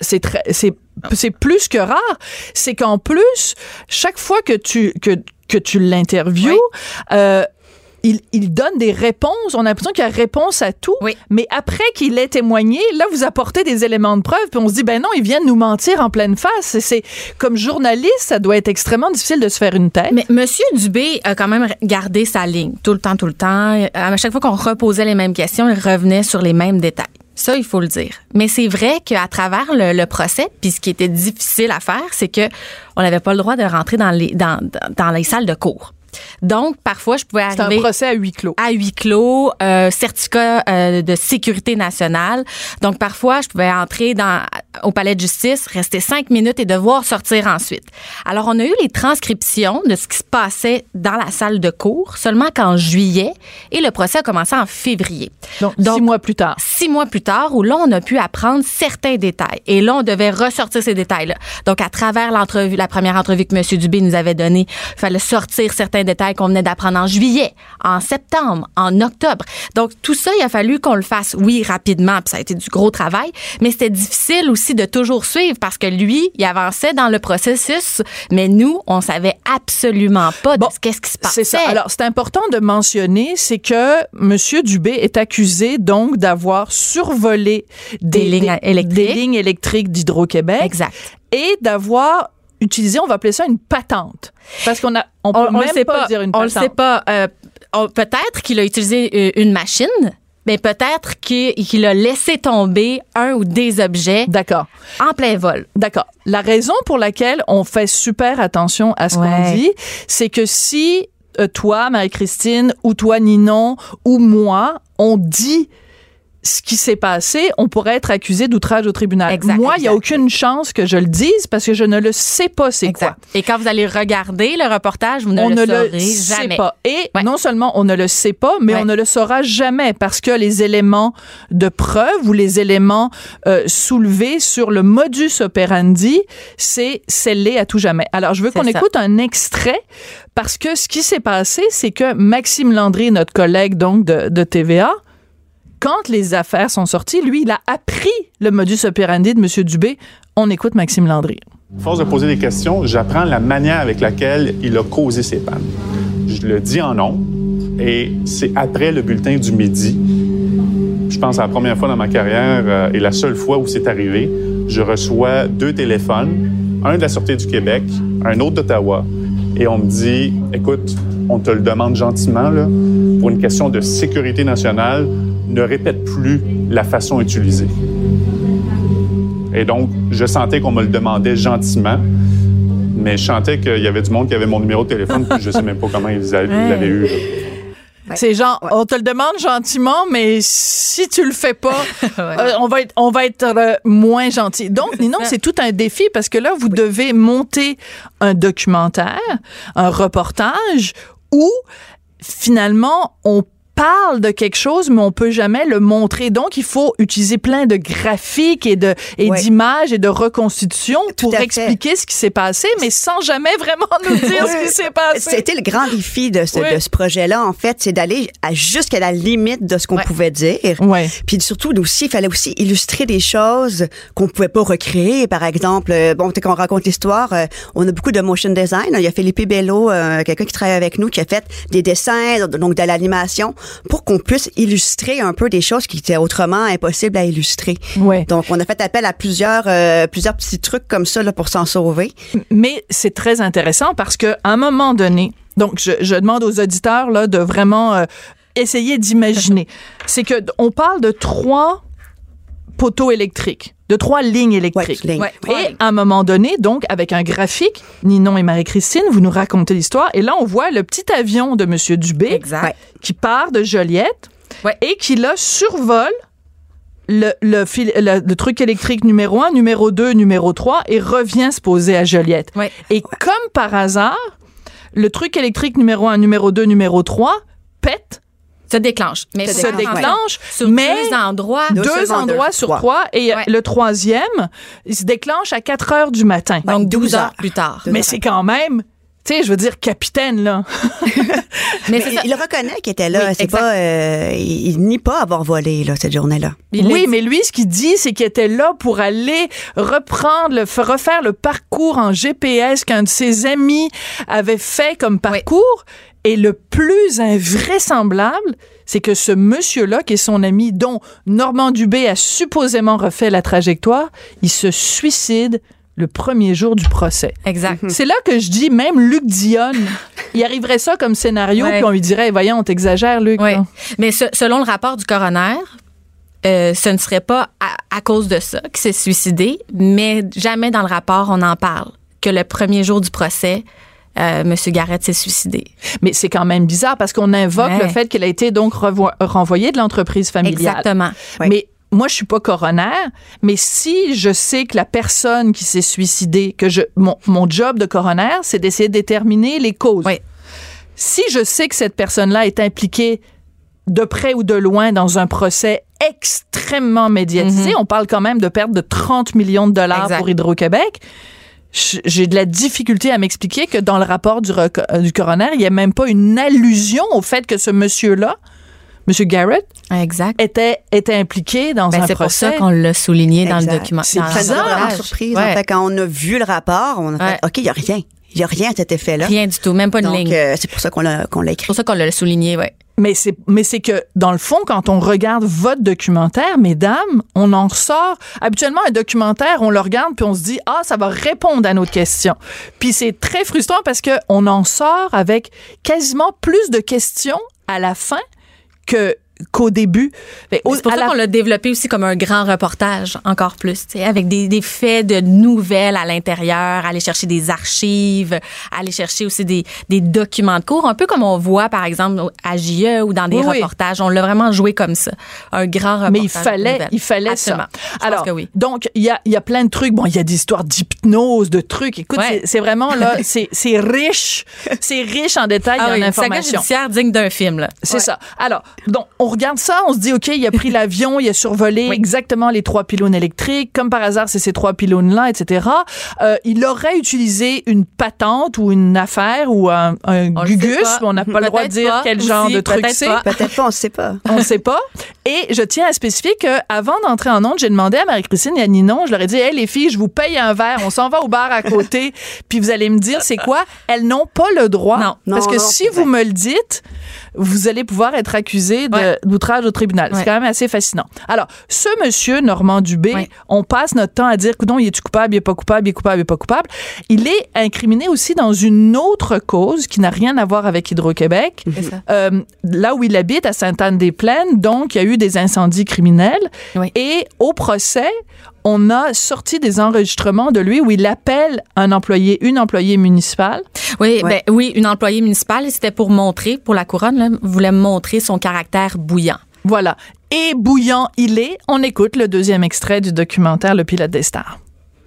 c'est très, c'est c'est plus que rare, c'est qu'en plus, chaque fois que tu que que tu l'interviews, euh, il, il donne des réponses. On a l'impression qu'il y a réponse à tout. Oui. Mais après qu'il ait témoigné, là, vous apportez des éléments de preuve, puis on se dit, ben non, il vient de nous mentir en pleine face. C'est comme journaliste, ça doit être extrêmement difficile de se faire une tête. Mais Monsieur Dubé a quand même gardé sa ligne tout le temps, tout le temps. À chaque fois qu'on reposait les mêmes questions, il revenait sur les mêmes détails. Ça, il faut le dire. Mais c'est vrai qu'à travers le, le procès, puis ce qui était difficile à faire, c'est que on n'avait pas le droit de rentrer dans les, dans les salles de cours. Donc, parfois, je pouvais C'est un arriver procès à huis clos. à huis clos, euh, certificat euh, de sécurité nationale. Donc parfois, je pouvais entrer dans au palais de justice, rester cinq minutes et devoir sortir ensuite. Alors on a eu les transcriptions de ce qui se passait dans la salle de cours seulement qu'en juillet et le procès a commencé en février. Donc, Donc, six mois plus tard. six mois plus tard, où là, on a pu apprendre certains détails. Et là, on devait ressortir ces détails-là. Donc, à travers l'entrevue, la première entrevue que M. Dubé nous avait donnée, il fallait sortir certains détails qu'on venait d'apprendre en juillet, en septembre, en octobre. Donc, tout ça, il a fallu qu'on le fasse, oui, rapidement, puis ça a été du gros travail, mais c'était difficile aussi de toujours suivre parce que lui, il avançait dans le processus, mais nous, on savait absolument pas de ce qu'est-ce qui se passait. C'est ça. Alors, c'est important de mentionner, c'est que M. Dubé est accusé donc d'avoir survolé des, Des lignes électriques. des lignes électriques d'Hydro-Québec Exact. et d'avoir on va appeler ça une patente. Parce qu'on a, on peut on, on même sait pas, pas. dire une on patente. le sait pas. Euh, on- peut-être qu'il a utilisé une machine, mais peut-être qu'il a laissé tomber un ou des objets D'accord. en plein vol. D'accord. La raison pour laquelle on fait super attention à ce qu'on dit, c'est que si euh, toi, Marie-Christine, ou toi, Ninon, ou moi, on dit ce qui s'est passé, on pourrait être accusé d'outrage au tribunal. Exact, moi, il n'y a aucune chance que je le dise parce que je ne le sais pas c'est quoi. Et quand vous allez regarder le reportage, vous ne on le ne saurez le sait jamais. pas. Et Ouais. non seulement on ne le sait pas, mais Ouais. on ne le saura jamais parce que les éléments de preuve ou les éléments euh, soulevés sur le modus operandi, c'est scellé à tout jamais. Alors, je veux qu'on écoute un extrait parce que ce qui s'est passé, c'est que Maxime Landry, notre collègue donc de, de TVA, quand les affaires sont sorties, lui, il a appris le modus operandi de M. Dubé. On écoute Maxime Landry. force de poser des questions, j'apprends la manière avec laquelle il a causé ces pannes. Je le dis en nom et c'est après le bulletin du midi. Je pense à la première fois dans ma carrière euh, et la seule fois où c'est arrivé, je reçois deux téléphones, un de la Sûreté du Québec, un autre d'Ottawa, et on me dit, écoute, on te le demande gentiment, là, pour une question de sécurité nationale, ne répète plus la façon utilisée. Et donc, je sentais qu'on me le demandait gentiment, mais je sentais qu'il y avait du monde qui avait mon numéro de téléphone, puis je sais même pas comment ils l'avaient eu. C'est genre, on te le demande gentiment, mais si tu le fais pas, euh, on va être, on va être euh, moins gentil. Donc, non, c'est tout un défi parce que là, vous devez monter un documentaire, un reportage où finalement on parle de quelque chose, mais on peut jamais le montrer. Donc, il faut utiliser plein de graphiques et de et Ouais. d'images et de reconstitutions pour expliquer ce qui s'est passé, mais sans jamais vraiment nous dire ce qui s'est passé. C'était le grand défi de ce, Oui. de ce projet-là, en fait, c'est d'aller jusqu'à la limite de ce qu'on Ouais. pouvait dire. Ouais. Puis surtout, aussi, il fallait aussi illustrer des choses qu'on pouvait pas recréer. Par exemple, euh, bon, quand on raconte l'histoire, euh, on a beaucoup de motion design. Il y a Philippe Bello, euh, quelqu'un qui travaille avec nous, qui a fait des dessins, donc de l'animation, pour qu'on puisse illustrer un peu des choses qui étaient autrement impossibles à illustrer. Ouais. Donc, on a fait appel à plusieurs, euh, plusieurs petits trucs comme ça là, pour s'en sauver. Mais c'est très intéressant parce que à un moment donné, donc je, je demande aux auditeurs là de vraiment euh, essayer d'imaginer. c'est que on parle de trois poteaux électriques, de trois lignes électriques. Ouais, lignes. Ouais. Et à un moment donné, donc, avec un graphique, Ninon et Marie-Christine, vous nous racontez l'histoire. Et là, on voit le petit avion de M. Dubé Exact. Qui part de Joliette et qui, là, survole le, le, fil- le- le truc électrique numéro 1, numéro 2, numéro 3 et revient se poser à Joliette. Ouais. Et comme par hasard, le truc électrique numéro 1, numéro 2, numéro 3 pète, Se déclenche. Mais Se déclenche, déclenche, Sur mais deux endroits. Non deux seulement deux, endroits sur trois. trois. Et Ouais. le troisième, il se déclenche à 4 heures du matin. Donc 12 12 heures plus tard. Mais c'est quand même, tu sais, je veux dire, capitaine, là. Mais il, il reconnaît qu'il était là. Oui, c'est pas, euh, il, il nie pas avoir volé là cette journée-là. Oui, mais lui, ce qu'il dit, c'est qu'il était là pour aller reprendre, le, refaire le parcours en GPS qu'un de ses amis avait fait comme parcours. Et le plus invraisemblable, c'est que ce monsieur-là, qui est son ami, dont Normand Dubé a supposément refait la trajectoire, il se suicide le premier jour du procès. Exact. C'est là que je dis, même Luc Dionne, il arriverait ça comme scénario, Ouais. puis on lui dirait, voyons, on t'exagère, Luc. Oui. là. Mais ce- selon le rapport du coroner, euh, ce ne serait pas à, à cause de ça qu'il s'est suicidé, mais jamais dans le rapport on en parle que le premier jour du procès, euh, M. Garrett s'est suicidé. Mais c'est quand même bizarre parce qu'on invoque Ouais. le fait qu'il a été donc renvoyé de l'entreprise familiale. Exactement. Oui. Mais moi, je suis pas coroner, mais si je sais que la personne qui s'est suicidée, que je, mon, mon job de coroner, c'est d'essayer de déterminer les causes. Oui. Si je sais que cette personne-là est impliquée de près ou de loin dans un procès extrêmement médiatisé, on parle quand même de perte de 30 millions de dollars Exact. pour Hydro-Québec, j'ai de la difficulté à m'expliquer que dans le rapport du, euh, du coroner, il n'y a même pas une allusion au fait que ce monsieur-là, M. Garrett, Exact. était, était impliqué dans Ben, un c'est pour procès. ça qu'on l'a souligné dans le document. C'est bizarre. surprise. Ouais. En fait, quand on a vu le rapport, on a fait, Ouais. OK, il n'y a rien. Il n'y a rien à cet effet-là. Rien du tout, même pas une Donc, ligne. euh, c'est pour ça qu'on l'a, qu'on l'a C'est écrit. pour ça qu'on l'a souligné, ouais. Mais c'est, mais c'est que, dans le fond, quand on regarde votre documentaire, mesdames, on en ressort. Habituellement, un documentaire, on le regarde puis on se dit, ah, ça va répondre à notre question. Puis c'est très frustrant parce que on en sort avec quasiment plus de questions à la fin que, qu'au début. Au- C'est pour ça la- qu'on l'a développé aussi comme un grand reportage, encore plus, tu sais, avec des, des faits de nouvelles à l'intérieur, aller chercher des archives, aller chercher aussi des, des documents de cours, un peu comme on voit, par exemple, à JE ou dans des Oui, oui. reportages. On l'a vraiment joué comme ça. Un grand reportage. Mais il fallait, il fallait Absolument. ça. Je Alors, oui. donc il y a, y a plein de trucs. Bon, il y a des histoires d'hypnose, de trucs. Écoute, Ouais. c'est, c'est vraiment là, c'est, c'est riche, c'est riche en détails Ah et en informations. judiciaire digne d'un film, là. C'est ça. Alors, donc, on regarde ça, on se dit, OK, il a pris l'avion, il a survolé Oui. exactement les trois pylônes électriques. Comme par hasard, c'est ces trois pylônes-là, etc. Euh, il aurait utilisé une patente ou une affaire ou un, un On gugus. On n'a pas le droit de dire pas quel genre de truc peut-être c'est. pas. Peut-être pas, on ne sait pas. On ne sait pas. Et je tiens à spécifier que avant d'entrer en onde, j'ai demandé à Marie-Christine et à Ninon, je leur ai dit, hey, les filles, je vous paye un verre, on s'en va au bar à côté, puis vous allez me dire c'est quoi? Elles n'ont pas le droit. Non. Parce Non, que non, si vous vrai. me le dites, vous allez pouvoir être accusé Ouais. d'outrage au tribunal. C'est quand même assez fascinant. Alors, ce monsieur, Normand Dubé, Ouais. on passe notre temps à dire, coudon, il est-tu coupable, il est pas coupable, il est coupable, il est pas coupable. Il est incriminé aussi dans une autre cause qui n'a rien à voir avec Hydro-Québec. Euh, là où il habite, à Sainte-Anne-des-Plaines, donc il y a eu des incendies criminels. Et au procès, on a sorti des enregistrements de lui où il appelle un employé, une employée municipale. Oui, Ouais. ben, oui, une employée municipale, et c'était pour montrer, pour la couronne, là, voulait montrer son caractère bouillant. Voilà. Et bouillant il est. On écoute le deuxième extrait du documentaire Le pilote des stars.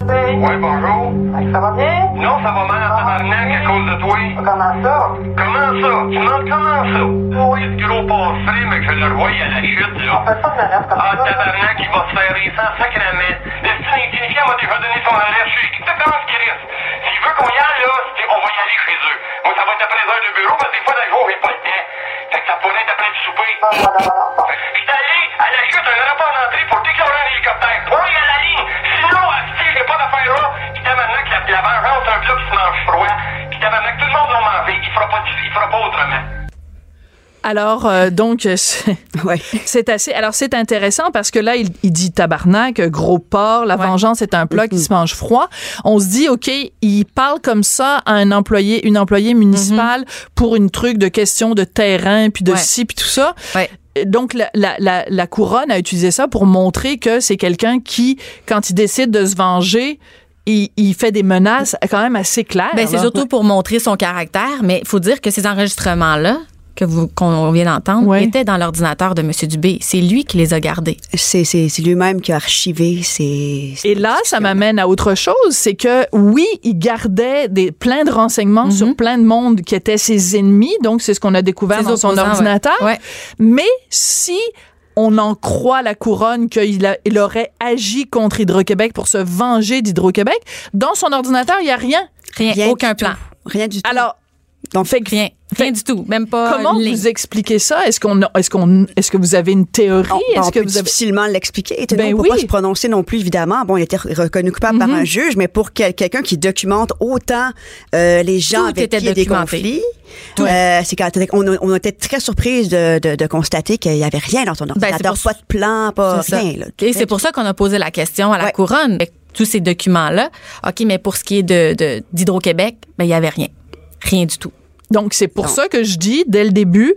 Ouais, bonjour. Ça va bien? Non, ça va mal en tabarnak à cause de toi. Comment ça? Comment ça? Tu demandes comment ça? Oui, ce gros passé, mais que je le revois à la chute, là. Fais pas de rêve comme Ah, ça. tabarnak, il va se faire les sangs sacrament. L'estime insignifiant m'a déjà donné son alerte. Je sais exactement ce qu'il reste. S'il veut qu'on y aille, là, c'est- on va y aller chez eux. Moi, ça va être après heures de bureau, parce que des fois, dans le jour, j'ai pas le temps. Fait que ça pourrait être après le souper. Je suis allé à la chute, un rapport d'entrée pour déclarer un hélicoptère. Point à la ligne. Sinon, si j'ai pas d'affaire là, puis tabarnak, la, la vengeance, un plat qui se mange froid. Puis tabarnak, tout le monde l'a mangé. Il fera pas, il fera pas autrement. Alors, euh, donc, c'est Ouais. assez. Alors, c'est intéressant parce que là, il, il dit tabarnak, gros porc, la Ouais. vengeance est un plat qui se mange froid. On se dit, OK, il parle comme ça à un employé, une employée municipale pour une truc de question de terrain, puis de Ouais. ci, puis tout ça. Ouais. Donc, la, la, la, couronne a utilisé ça pour montrer que c'est quelqu'un qui, quand il décide de se venger, il, il fait des menaces quand même assez claires. Ben, c'est surtout pour montrer son caractère, mais il faut dire que ces enregistrements-là, que vous qu'on vient d'entendre, Ouais. étaient dans l'ordinateur de M. Dubé. C'est lui qui les a gardés. C'est, c'est, c'est lui-même qui a archivé ces. Et là, ça m'amène à autre chose, c'est que oui, il gardait des plein de renseignements Mhm. sur plein de monde qui étaient ses ennemis, donc c'est ce qu'on a découvert dans son ouais. ordinateur. Ouais. Mais si on en croit la couronne qu'il a- il aurait agi contre Hydro-Québec pour se venger d'Hydro-Québec, dans son ordinateur, il y a rien. Rien, Rien aucun plan. tout. Rien du tout. Alors, Donc, Fait que Rien. Rien du tout. Même pas Comment vous expliquez ça? Est-ce qu'on, a- est-ce qu'on, est-ce que vous avez une théorie? on, on Est-ce que peut vous avez difficilement l'expliquer. Et Ben on peut oui. pas se prononcer non plus, évidemment. Bon, il a été reconnu coupable par un juge, mais pour quel- quelqu'un qui documente autant euh, les gens Tout avec était qui il y a des conflits, euh, c'est quand on, a- on été très surprise de, de, de constater qu'il y avait rien dans son Ben, ordinateur, pour pas de plan, pas C'est ça. rien. là. Et c'est pour ça qu'on a posé la question à la Ouais. couronne. Avec tous ces documents-là. OK, mais pour ce qui est de, de- d'Hydro-Québec, ben, il n'y avait rien. Rien du tout. Donc, c'est pour Non. ça que je dis, dès le début,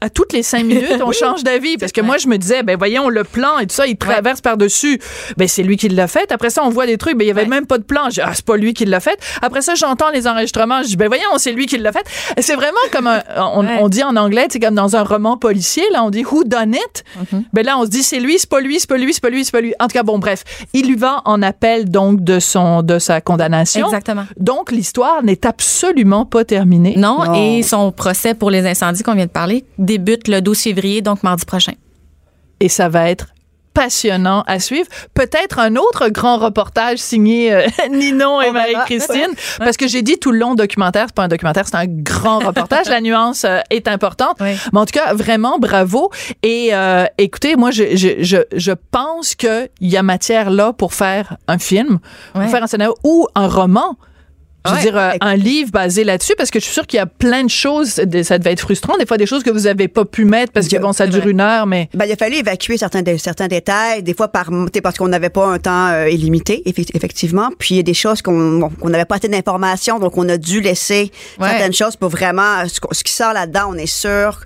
à toutes les cinq minutes, on change d'avis. Parce que moi, je me disais, ben voyons, le plan et tout ça, il traverse par-dessus. Ben c'est lui qui l'a fait. Après ça, on voit des trucs, ben il y avait Ouais. même pas de plan. Je dis, ah, c'est pas lui qui l'a fait. Après ça, j'entends les enregistrements. Je dis, ben voyons, c'est lui qui l'a fait. C'est vraiment comme un, on, Ouais. on dit en anglais, c'est comme dans un roman policier, là, on dit who done it? Mm-hmm. Ben là, on se dit, c'est lui, c'est pas lui, c'est pas lui, c'est pas lui, c'est pas lui. En tout cas, bon, bref. Il lui va en appel, donc, de son, de sa condamnation. Exactement. Donc, l'histoire n'est absolument pas terminée. Non, Non. et son procès pour les incendies qu'on vient de parler débute le 12 février, donc mardi prochain. et ça va être passionnant à suivre. Peut-être un autre grand reportage signé euh, Ninon et. Marie-Christine, parce que j'ai dit tout le long documentaire, c'est pas un documentaire, c'est un grand reportage. La nuance euh, est importante. Oui. Mais en tout cas, vraiment bravo. Et euh, écoutez, moi, je, je, je, je pense qu'il y a matière là pour faire un film, pour faire un scénario ou un roman. Je veux Ouais. dire, euh, un livre basé là-dessus, parce que je suis sûre qu'il y a plein de choses, de- ça devait être frustrant, des fois des choses que vous avez pas pu mettre, parce que bon, ça dure vrai. une heure, mais... Ben, il a fallu évacuer certains, dé- certains détails, des fois par, parce qu'on n'avait pas un temps euh, illimité, effe- effectivement. Puis il y a des choses qu'on bon, n'avait pas assez d'informations, donc on a dû laisser Ouais. certaines choses pour vraiment ce, qui sort là-dedans, on est sûr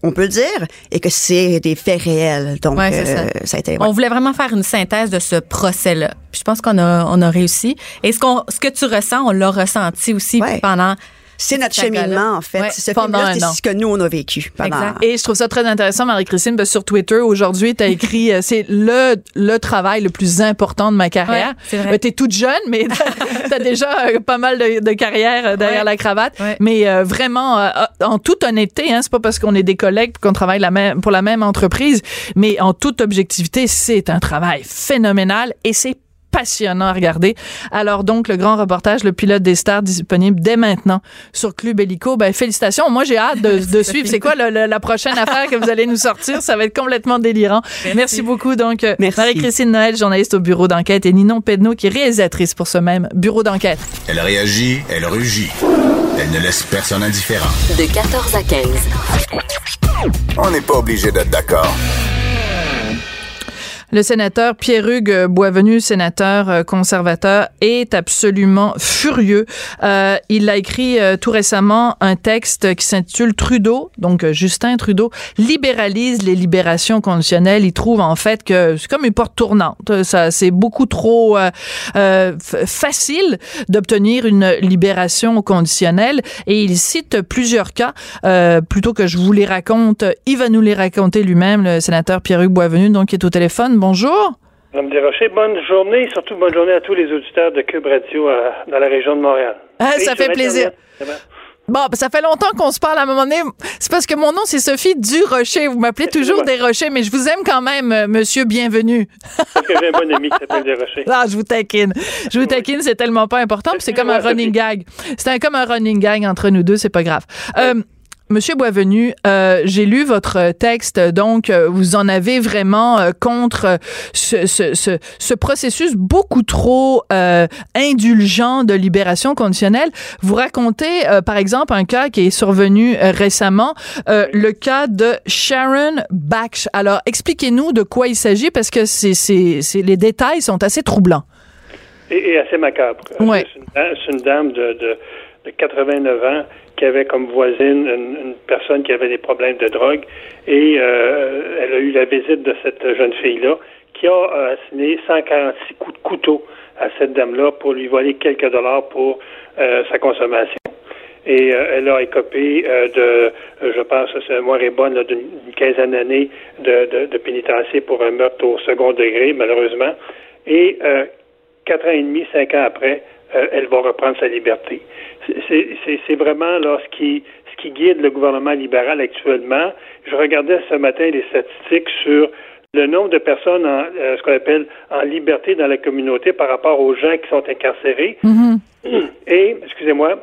qu'on peut le dire et que c'est des faits réels. Donc Ouais, euh, ça. ça a été. ouais. On voulait vraiment faire une synthèse de ce procès-là. Puis je pense qu'on a, on a réussi. Et ce, qu'on, ce que tu ressens, on l'a ressenti aussi Ouais. pendant. C'est notre cheminement en fait. Ouais, ce pendant film-là, un c'est ce que nous on a vécu. Pendant... Exact. Et je trouve ça très intéressant, Marie-Christine, parce que sur Twitter, aujourd'hui, tu as écrit, euh, c'est le, le travail le plus important de ma carrière. Ouais, c'est tu es toute jeune, mais tu as déjà euh, pas mal de, de carrière euh, derrière Ouais. la cravate. Ouais. Mais euh, vraiment, euh, en toute honnêteté, hein, c'est pas parce qu'on est des collègues qu'on travaille la même, pour la même entreprise, mais en toute objectivité, c'est un travail phénoménal et c'est passionnant à regarder. Alors donc, le grand reportage, le pilote des stars disponible dès maintenant sur Club Helico. Ben, félicitations. Moi, j'ai hâte de, de suivre. C'est quoi le- le- la prochaine affaire que vous allez nous sortir? Ça va être complètement délirant. Merci, beaucoup. Donc, euh. Marie-Christine Noël, journaliste au bureau d'enquête, et Ninon Pedneau, qui est réalisatrice pour ce même bureau d'enquête. Elle réagit, elle rugit. Elle ne laisse personne indifférent. De 14 à 15. On n'est pas obligé d'être d'accord. Le sénateur Pierre-Hugues Boisvenu, sénateur euh, conservateur, est absolument furieux. Euh, il a écrit euh, tout récemment un texte qui s'intitule Trudeau, donc euh, Justin Trudeau, libéralise les libérations conditionnelles. Il trouve en fait que c'est comme une porte tournante. Ça, c'est beaucoup trop facile d'obtenir une libération conditionnelle. Et il cite plusieurs cas. Plutôt que je vous les raconte, il va nous les raconter lui-même, le sénateur Pierre-Hugues Boisvenu, donc qui est au téléphone. Bonjour. Madame Desrochers, bonne journée, surtout bonne journée à tous les auditeurs de Cube Radio euh, dans la région de Montréal. Ah, Et ça fait plaisir. Internet, Bon, ben, ça fait longtemps qu'on se parle à un moment donné. C'est parce que mon nom, c'est Sophie Durocher. Vous m'appelez toujours. Desrochers, mais je vous aime quand même, euh, monsieur bienvenu. Parce que j'ai un bon ami qui s'appelle Desrochers. Ah, je vous taquine. Je vous taquine, c'est tellement pas important. puis C'est comme un running Sophie. gag. C'est un- comme un running gag entre nous deux, c'est pas grave. Euh, Monsieur Boisvenu, euh, j'ai lu votre texte, donc euh, vous en avez vraiment euh, contre euh, ce, ce, ce, ce processus beaucoup trop euh, indulgent de libération conditionnelle. Vous racontez, euh, par exemple, un cas qui est survenu euh, récemment, euh, le cas de Sharon Baksh. Alors, expliquez-nous de quoi il s'agit, parce que c'est, c'est, c'est, les détails sont assez troublants. Et, et assez macabre. Ouais. C'est une, c'est une dame de, de, de 89 ans qui avait comme voisine une, personne qui avait des problèmes de drogue et euh, elle a eu la visite de cette jeune fille-là qui a euh, assigné 146 coups de couteau à cette dame-là pour lui voler quelques dollars pour euh, sa consommation. Et elle a écopé de, je pense, c'est mois et bonne, d'une quinzaine d'années de, de, de pénitencier pour un meurtre au second degré, malheureusement. Et quatre ans et demi, cinq ans après, elle va reprendre sa liberté. C'est- vraiment là ce qui, ce qui guide le gouvernement libéral actuellement. Je regardais ce matin les statistiques sur le nombre de personnes en euh, ce qu'on appelle en liberté dans la communauté par rapport aux gens qui sont incarcérés. Et, excusez-moi,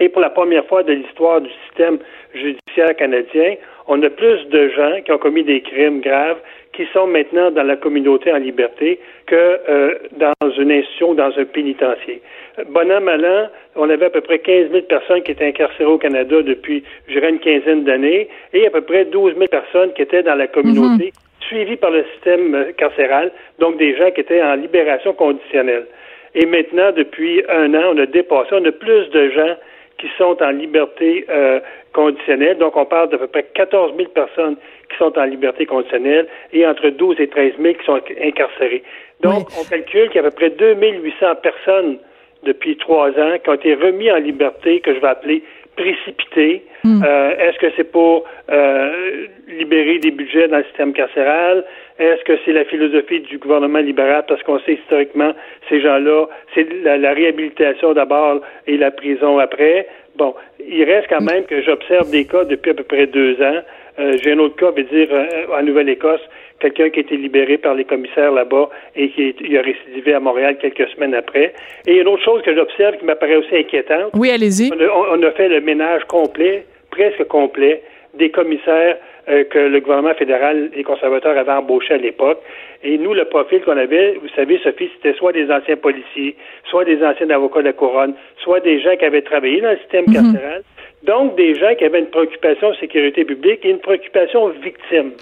Et pour la première fois de l'histoire du système judiciaire canadien, on a plus de gens qui ont commis des crimes graves qui sont maintenant dans la communauté en liberté que euh, dans une institution, dans un pénitencier. Bon an, mal an, on avait à peu près 15 000 personnes qui étaient incarcérées au Canada depuis, je dirais, une quinzaine d'années, et à peu près 12 000 personnes qui étaient dans la communauté, suivies par le système euh, carcéral, donc des gens qui étaient en libération conditionnelle. Et maintenant, depuis un an, on a dépassé, on a plus de gens qui sont en liberté euh, conditionnelle. Donc, on parle d'à peu près 14 000 personnes sont en liberté conditionnelle et entre 12 et 13 000 qui sont incarcérées. Donc, on calcule qu'il y a à peu près 2 800 personnes depuis trois ans qui ont été remis en liberté, que je vais appeler précipitées. Euh, Est-ce que c'est pour euh, libérer des budgets dans le système carcéral? Est-ce que c'est la philosophie du gouvernement libéral? Parce qu'on sait historiquement, ces gens-là, c'est la, la réhabilitation d'abord et la prison après. Bon, il reste quand même que j'observe des cas depuis à peu près deux ans. Euh, J'ai un autre cas, veut dire, euh, en Nouvelle-Écosse, quelqu'un qui a été libéré par les commissaires là-bas et qui est- il a récidivé à Montréal quelques semaines après. Et une autre chose que j'observe qui m'apparaît aussi inquiétante, Oui, allez-y. on a fait le ménage complet, presque complet, des commissaires euh, que le gouvernement fédéral, les conservateurs avaient embauchés à l'époque. Et nous, le profil qu'on avait, vous savez, Sophie, c'était soit des anciens policiers, soit des anciens avocats de la couronne, soit des gens qui avaient travaillé dans le système carcéral. Donc, des gens qui avaient une préoccupation de sécurité publique et une préoccupation victime.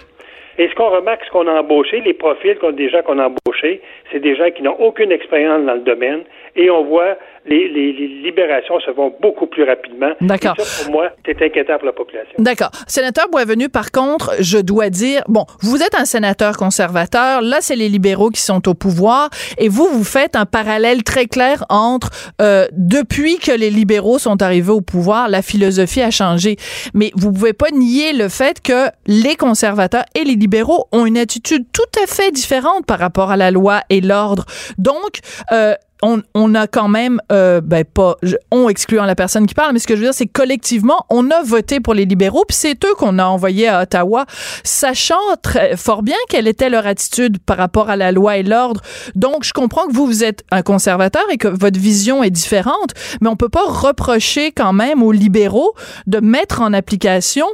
Et ce qu'on remarque, ce qu'on a embauché, les profils qu'on des gens qu'on a embauchés, c'est des gens qui n'ont aucune expérience dans le domaine. Et on voit les, les- les libérations se font beaucoup plus rapidement. D'accord. Ça, pour moi, c'est inquiétant pour la population. D'accord. Sénateur Boisvenu, par contre, je dois dire, bon, vous êtes un sénateur conservateur, là, c'est les libéraux qui sont au pouvoir, et vous, vous faites un parallèle très clair entre, euh, depuis que les libéraux sont arrivés au pouvoir, la philosophie a changé. Mais vous pouvez pas nier le fait que les conservateurs et les libéraux ont une attitude tout à fait différente par rapport à la loi et l'ordre. Donc, euh, on, on a quand même, euh, ben pas, on excluant la personne qui parle, mais ce que je veux dire, c'est collectivement, on a voté pour les libéraux, puis c'est eux qu'on a envoyés à Ottawa, sachant très fort bien quelle était leur attitude par rapport à la loi et l'ordre. Donc, je comprends que vous, vous êtes un conservateur et que votre vision est différente, mais on peut pas reprocher quand même aux libéraux de mettre en application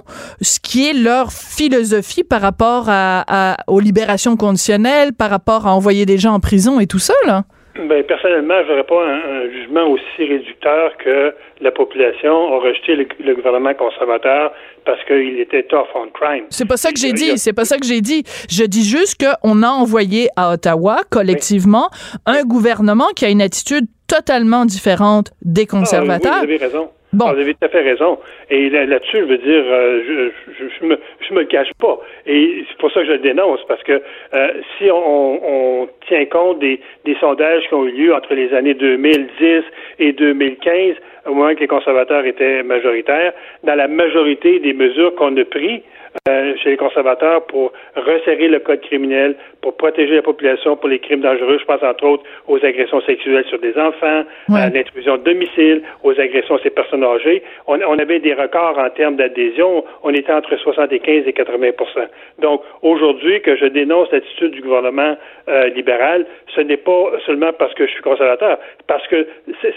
ce qui est leur philosophie par rapport à, à- aux libérations conditionnelles, par rapport à envoyer des gens en prison et tout ça, là. Ben, personnellement, je n'aurais pas un, un jugement aussi réducteur que la population a rejeté le, le gouvernement conservateur parce qu'il était tough on crime. C'est pas ça que j'ai dit. C'est pas ça que j'ai dit. Je dis juste qu'on a envoyé à Ottawa, collectivement, un gouvernement qui a une attitude totalement différente des Ah, oui, conservateurs. vous avez raison. Bon. Ah, vous avez tout à fait raison. Et là- là-dessus, je veux dire, euh, je, je, me, je me cache pas. Et c'est pour ça que je le dénonce, parce que euh, si on, on tient compte des, des sondages qui ont eu lieu entre les années 2010 et 2015, au moment que les conservateurs étaient majoritaires, dans la majorité des mesures qu'on a prises euh, chez les conservateurs pour resserrer le code criminel, pour protéger la population pour les crimes dangereux. Je pense entre autres aux agressions sexuelles sur des enfants, Ouais. à l'intrusion de domicile, aux agressions à ces personnes âgées. On, on avait des records en termes d'adhésion. On était entre 75 et 80% Donc aujourd'hui, que je dénonce l'attitude du gouvernement euh, libéral, ce n'est pas seulement parce que je suis conservateur, parce que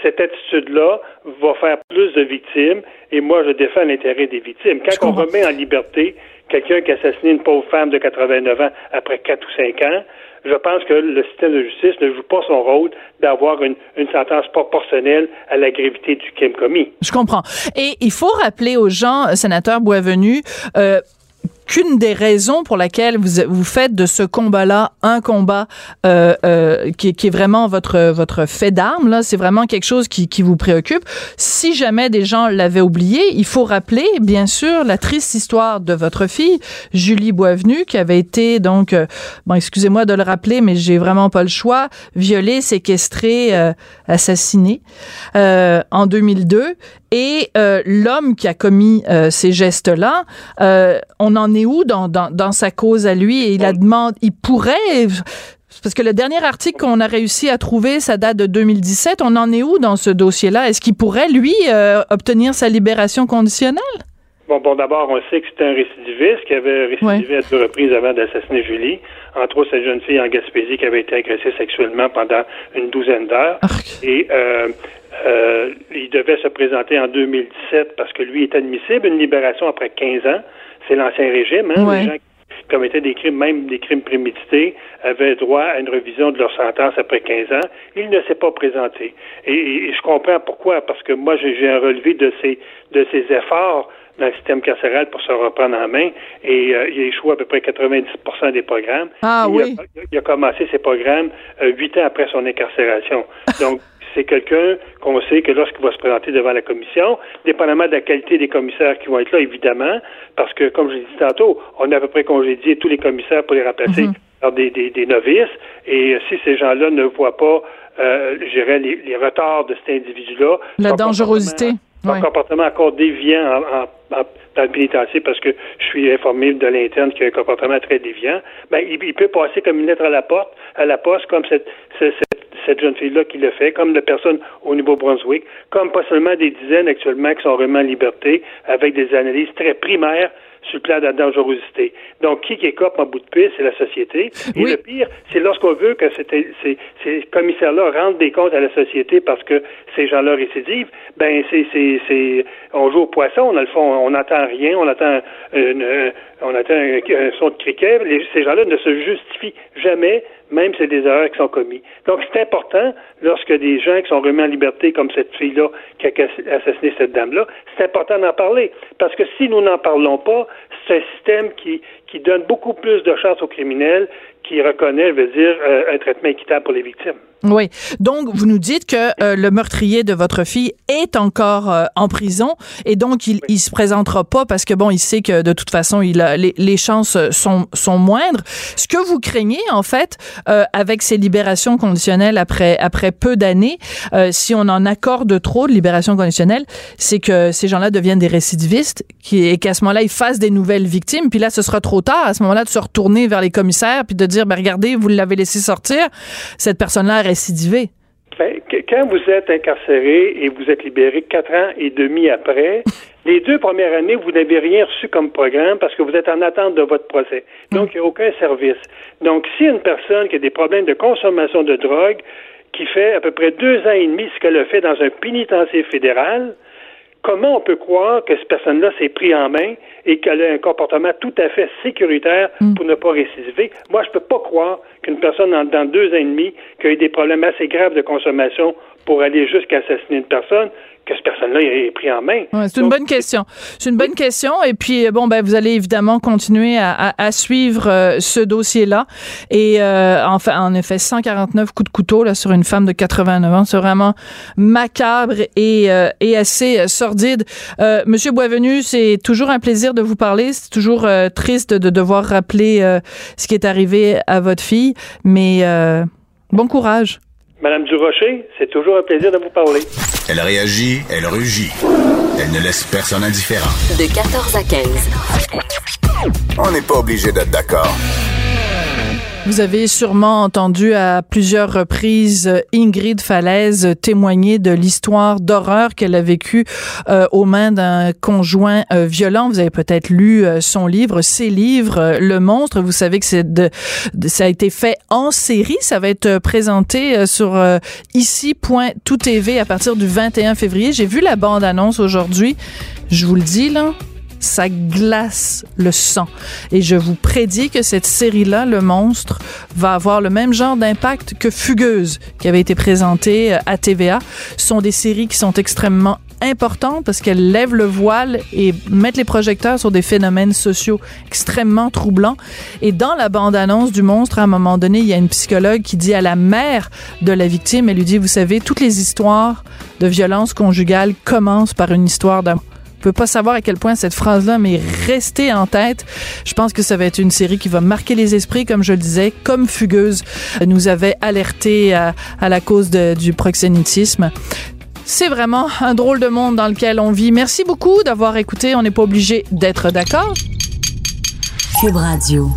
cette attitude-là va faire plus de victimes. Et moi, je défends l'intérêt des victimes. Quand on remet en liberté quelqu'un qui a assassiné une pauvre femme de 89 ans après 4 ou 5 ans, je pense que le système de justice ne joue pas son rôle d'avoir une, une sentence proportionnelle à la gravité du crime commis. Je comprends. Et il faut rappeler aux gens, sénateur Boisvenu, euh, qu'une des raisons pour laquelle vous, vous faites de ce combat-là un combat euh, euh, qui, est vraiment votre votre fait d'arme là, c'est vraiment quelque chose qui, qui vous préoccupe. Si jamais des gens l'avaient oublié, il faut rappeler bien sûr la triste histoire de votre fille Julie Boisvenu qui avait été donc euh, bon excusez-moi de le rappeler mais j'ai vraiment pas le choix, violée, séquestrée, euh, assassinée euh, en 2002 et l'homme qui a commis ces gestes-là, on en est où dans, dans, dans sa cause à lui? Et il a demandé, il pourrait, parce que le dernier article qu'on a réussi à trouver, ça date de 2017, on en est où dans ce dossier-là? Est-ce qu'il pourrait, lui, euh, obtenir sa libération conditionnelle? Bon, bon d'abord, on sait que c'est un récidiviste qui avait récidivé à deux reprises avant d'assassiner Julie. Entre autres, cette jeune fille en Gaspésie qui avait été agressée sexuellement pendant une douzaine d'heures. Arc. Et euh, Euh, il devait se présenter en 2017 parce que lui est admissible une libération après 15 ans. C'est l'ancien régime. Hein? Ouais. Les gens qui commettaient des crimes, même des crimes prémédités, avaient droit à une révision de leur sentence après 15 ans. Il ne s'est pas présenté. Et, et je comprends pourquoi, parce que moi, j'ai un relevé de ses, de ses efforts dans le système carcéral pour se reprendre en main et euh, il a échoué à peu près 90% des programmes. Ah Et oui. Il a, il a commencé ses programmes euh, huit ans après son incarcération. Donc, c'est quelqu'un qu'on sait que lorsqu'il va se présenter devant la commission, dépendamment de la qualité des commissaires qui vont être là, évidemment, parce que, comme je l'ai dit tantôt, on a à peu près congédié tous les commissaires pour les remplacer Mhm. par des, des, des novices. Et si ces gens-là ne voient pas, euh, je dirais, les, les retards de cet individu-là, La dangerosité. Ouais. comportement encore déviant en, en- en- dans le pénitencier parce que je suis informé de l'interne qui a un comportement très déviant, ben, il, il peut passer comme une lettre à la porte, à la poste, comme cette, cette, cette- cette jeune fille-là qui le fait, comme la personne au Nouveau-Brunswick, comme pas seulement des dizaines actuellement qui sont vraiment en liberté avec des analyses très primaires sur le plan de la dangerosité. Donc, qui qui écope en bout de piste, c'est la société. Et Oui. le pire, c'est lorsqu'on veut que ces, ces commissaires-là rendent des comptes à la société parce que ces gens-là récidivent, ben c'est, c'est, c'est, on joue au poisson, dans le fond, on n'entend rien, on attend une, euh, on attend un, un son de criquet. Les- ces gens-là ne se justifient jamais, même si c'est des erreurs qui sont commises. Donc, c'est important, lorsque des gens qui sont remis en liberté, comme cette fille-là qui a assassiné cette dame-là, c'est important d'en parler. Parce que si nous n'en parlons pas, c'est un système qui, qui donne beaucoup plus de chances aux criminels, qui reconnaît, je veux dire, euh, un traitement équitable pour les victimes. Oui. Donc, vous nous dites que euh, le meurtrier de votre fille est encore euh, en prison et donc il, il se présentera pas parce que bon, il sait que de toute façon, il a, les, les chances sont, sont moindres. Ce que vous craignez, en fait, euh, avec ces libérations conditionnelles après, après peu d'années, euh, si on en accorde trop de libérations conditionnelles, c'est que ces gens-là deviennent des récidivistes qui, et qu'à ce moment-là, ils fassent des nouvelles victimes. Puis là, ce sera trop tard à ce moment-là de se retourner vers les commissaires puis de dire, ben regardez, vous l'avez laissé sortir. Cette personne-là Ben, que- quand vous êtes incarcéré et vous êtes libéré quatre ans et demi après, les deux premières années, vous n'avez rien reçu comme programme parce que vous êtes en attente de votre procès. Donc, il n'y a aucun service. Donc, si une personne qui a des problèmes de consommation de drogue, qui fait à peu près deux ans et demi ce qu'elle a fait dans un pénitencier fédéral, comment on peut croire que cette personne-là s'est pris en main et qu'elle a un comportement tout à fait sécuritaire pour ne pas récidiver? Moi, je peux pas croire qu'une personne dans, dans deux ans et demi qui a eu des problèmes assez graves de consommation pour aller jusqu'à assassiner une personne, que cette personne-là est pris en main. Ouais, c'est une Donc, bonne question. C'est une bonne question. Et puis, bon, ben, vous allez évidemment continuer à, à- à suivre euh, ce dossier-là. Et euh, enfin, en effet, 149 coups de couteau là, sur une femme de 89 ans, c'est vraiment macabre et, euh, et assez euh, sordide. Euh, Monsieur Boisvenu, c'est toujours un plaisir de vous parler. C'est toujours euh, triste de devoir rappeler euh, ce qui est arrivé à votre fille. Mais euh, bon courage. Madame Durocher, c'est toujours un plaisir de vous parler. Elle réagit, elle rugit. Elle ne laisse personne indifférent. De 14 à 15. On n'est pas obligé d'être d'accord. Vous avez sûrement entendu à plusieurs reprises Ingrid Falaise témoigner de l'histoire d'horreur qu'elle a vécue euh, aux mains d'un conjoint euh, violent. Vous avez peut-être lu euh, son livre, ses livres, Le Monstre. Vous savez que c'est de, ça a été fait en série. Ça va être présenté sur ici.tout.tv à partir du 21 février. J'ai vu la bande-annonce aujourd'hui. Je vous le dis, là, ça glace le sang. Et je vous prédis que cette série-là, Le Monstre, va avoir le même genre d'impact que Fugueuse, qui avait été présentée euh, à TVA. Ce sont des séries qui sont extrêmement importantes parce qu'elles lèvent le voile et mettent les projecteurs sur des phénomènes sociaux extrêmement troublants. Et dans la bande-annonce du monstre, à un moment donné, il y a une psychologue qui dit à la mère de la victime, elle lui dit, vous savez, toutes les histoires de violence conjugale commencent par une histoire d'amour. Peux pas savoir à quel point cette phrase-là m'est restée en tête. Je pense que ça va être une série qui va marquer les esprits, comme je le disais, comme Fugueuse nous avait alerté à, la cause du proxénétisme. C'est vraiment un drôle de monde dans lequel on vit. Merci beaucoup d'avoir écouté. On n'est pas obligé d'être d'accord. Cube Radio.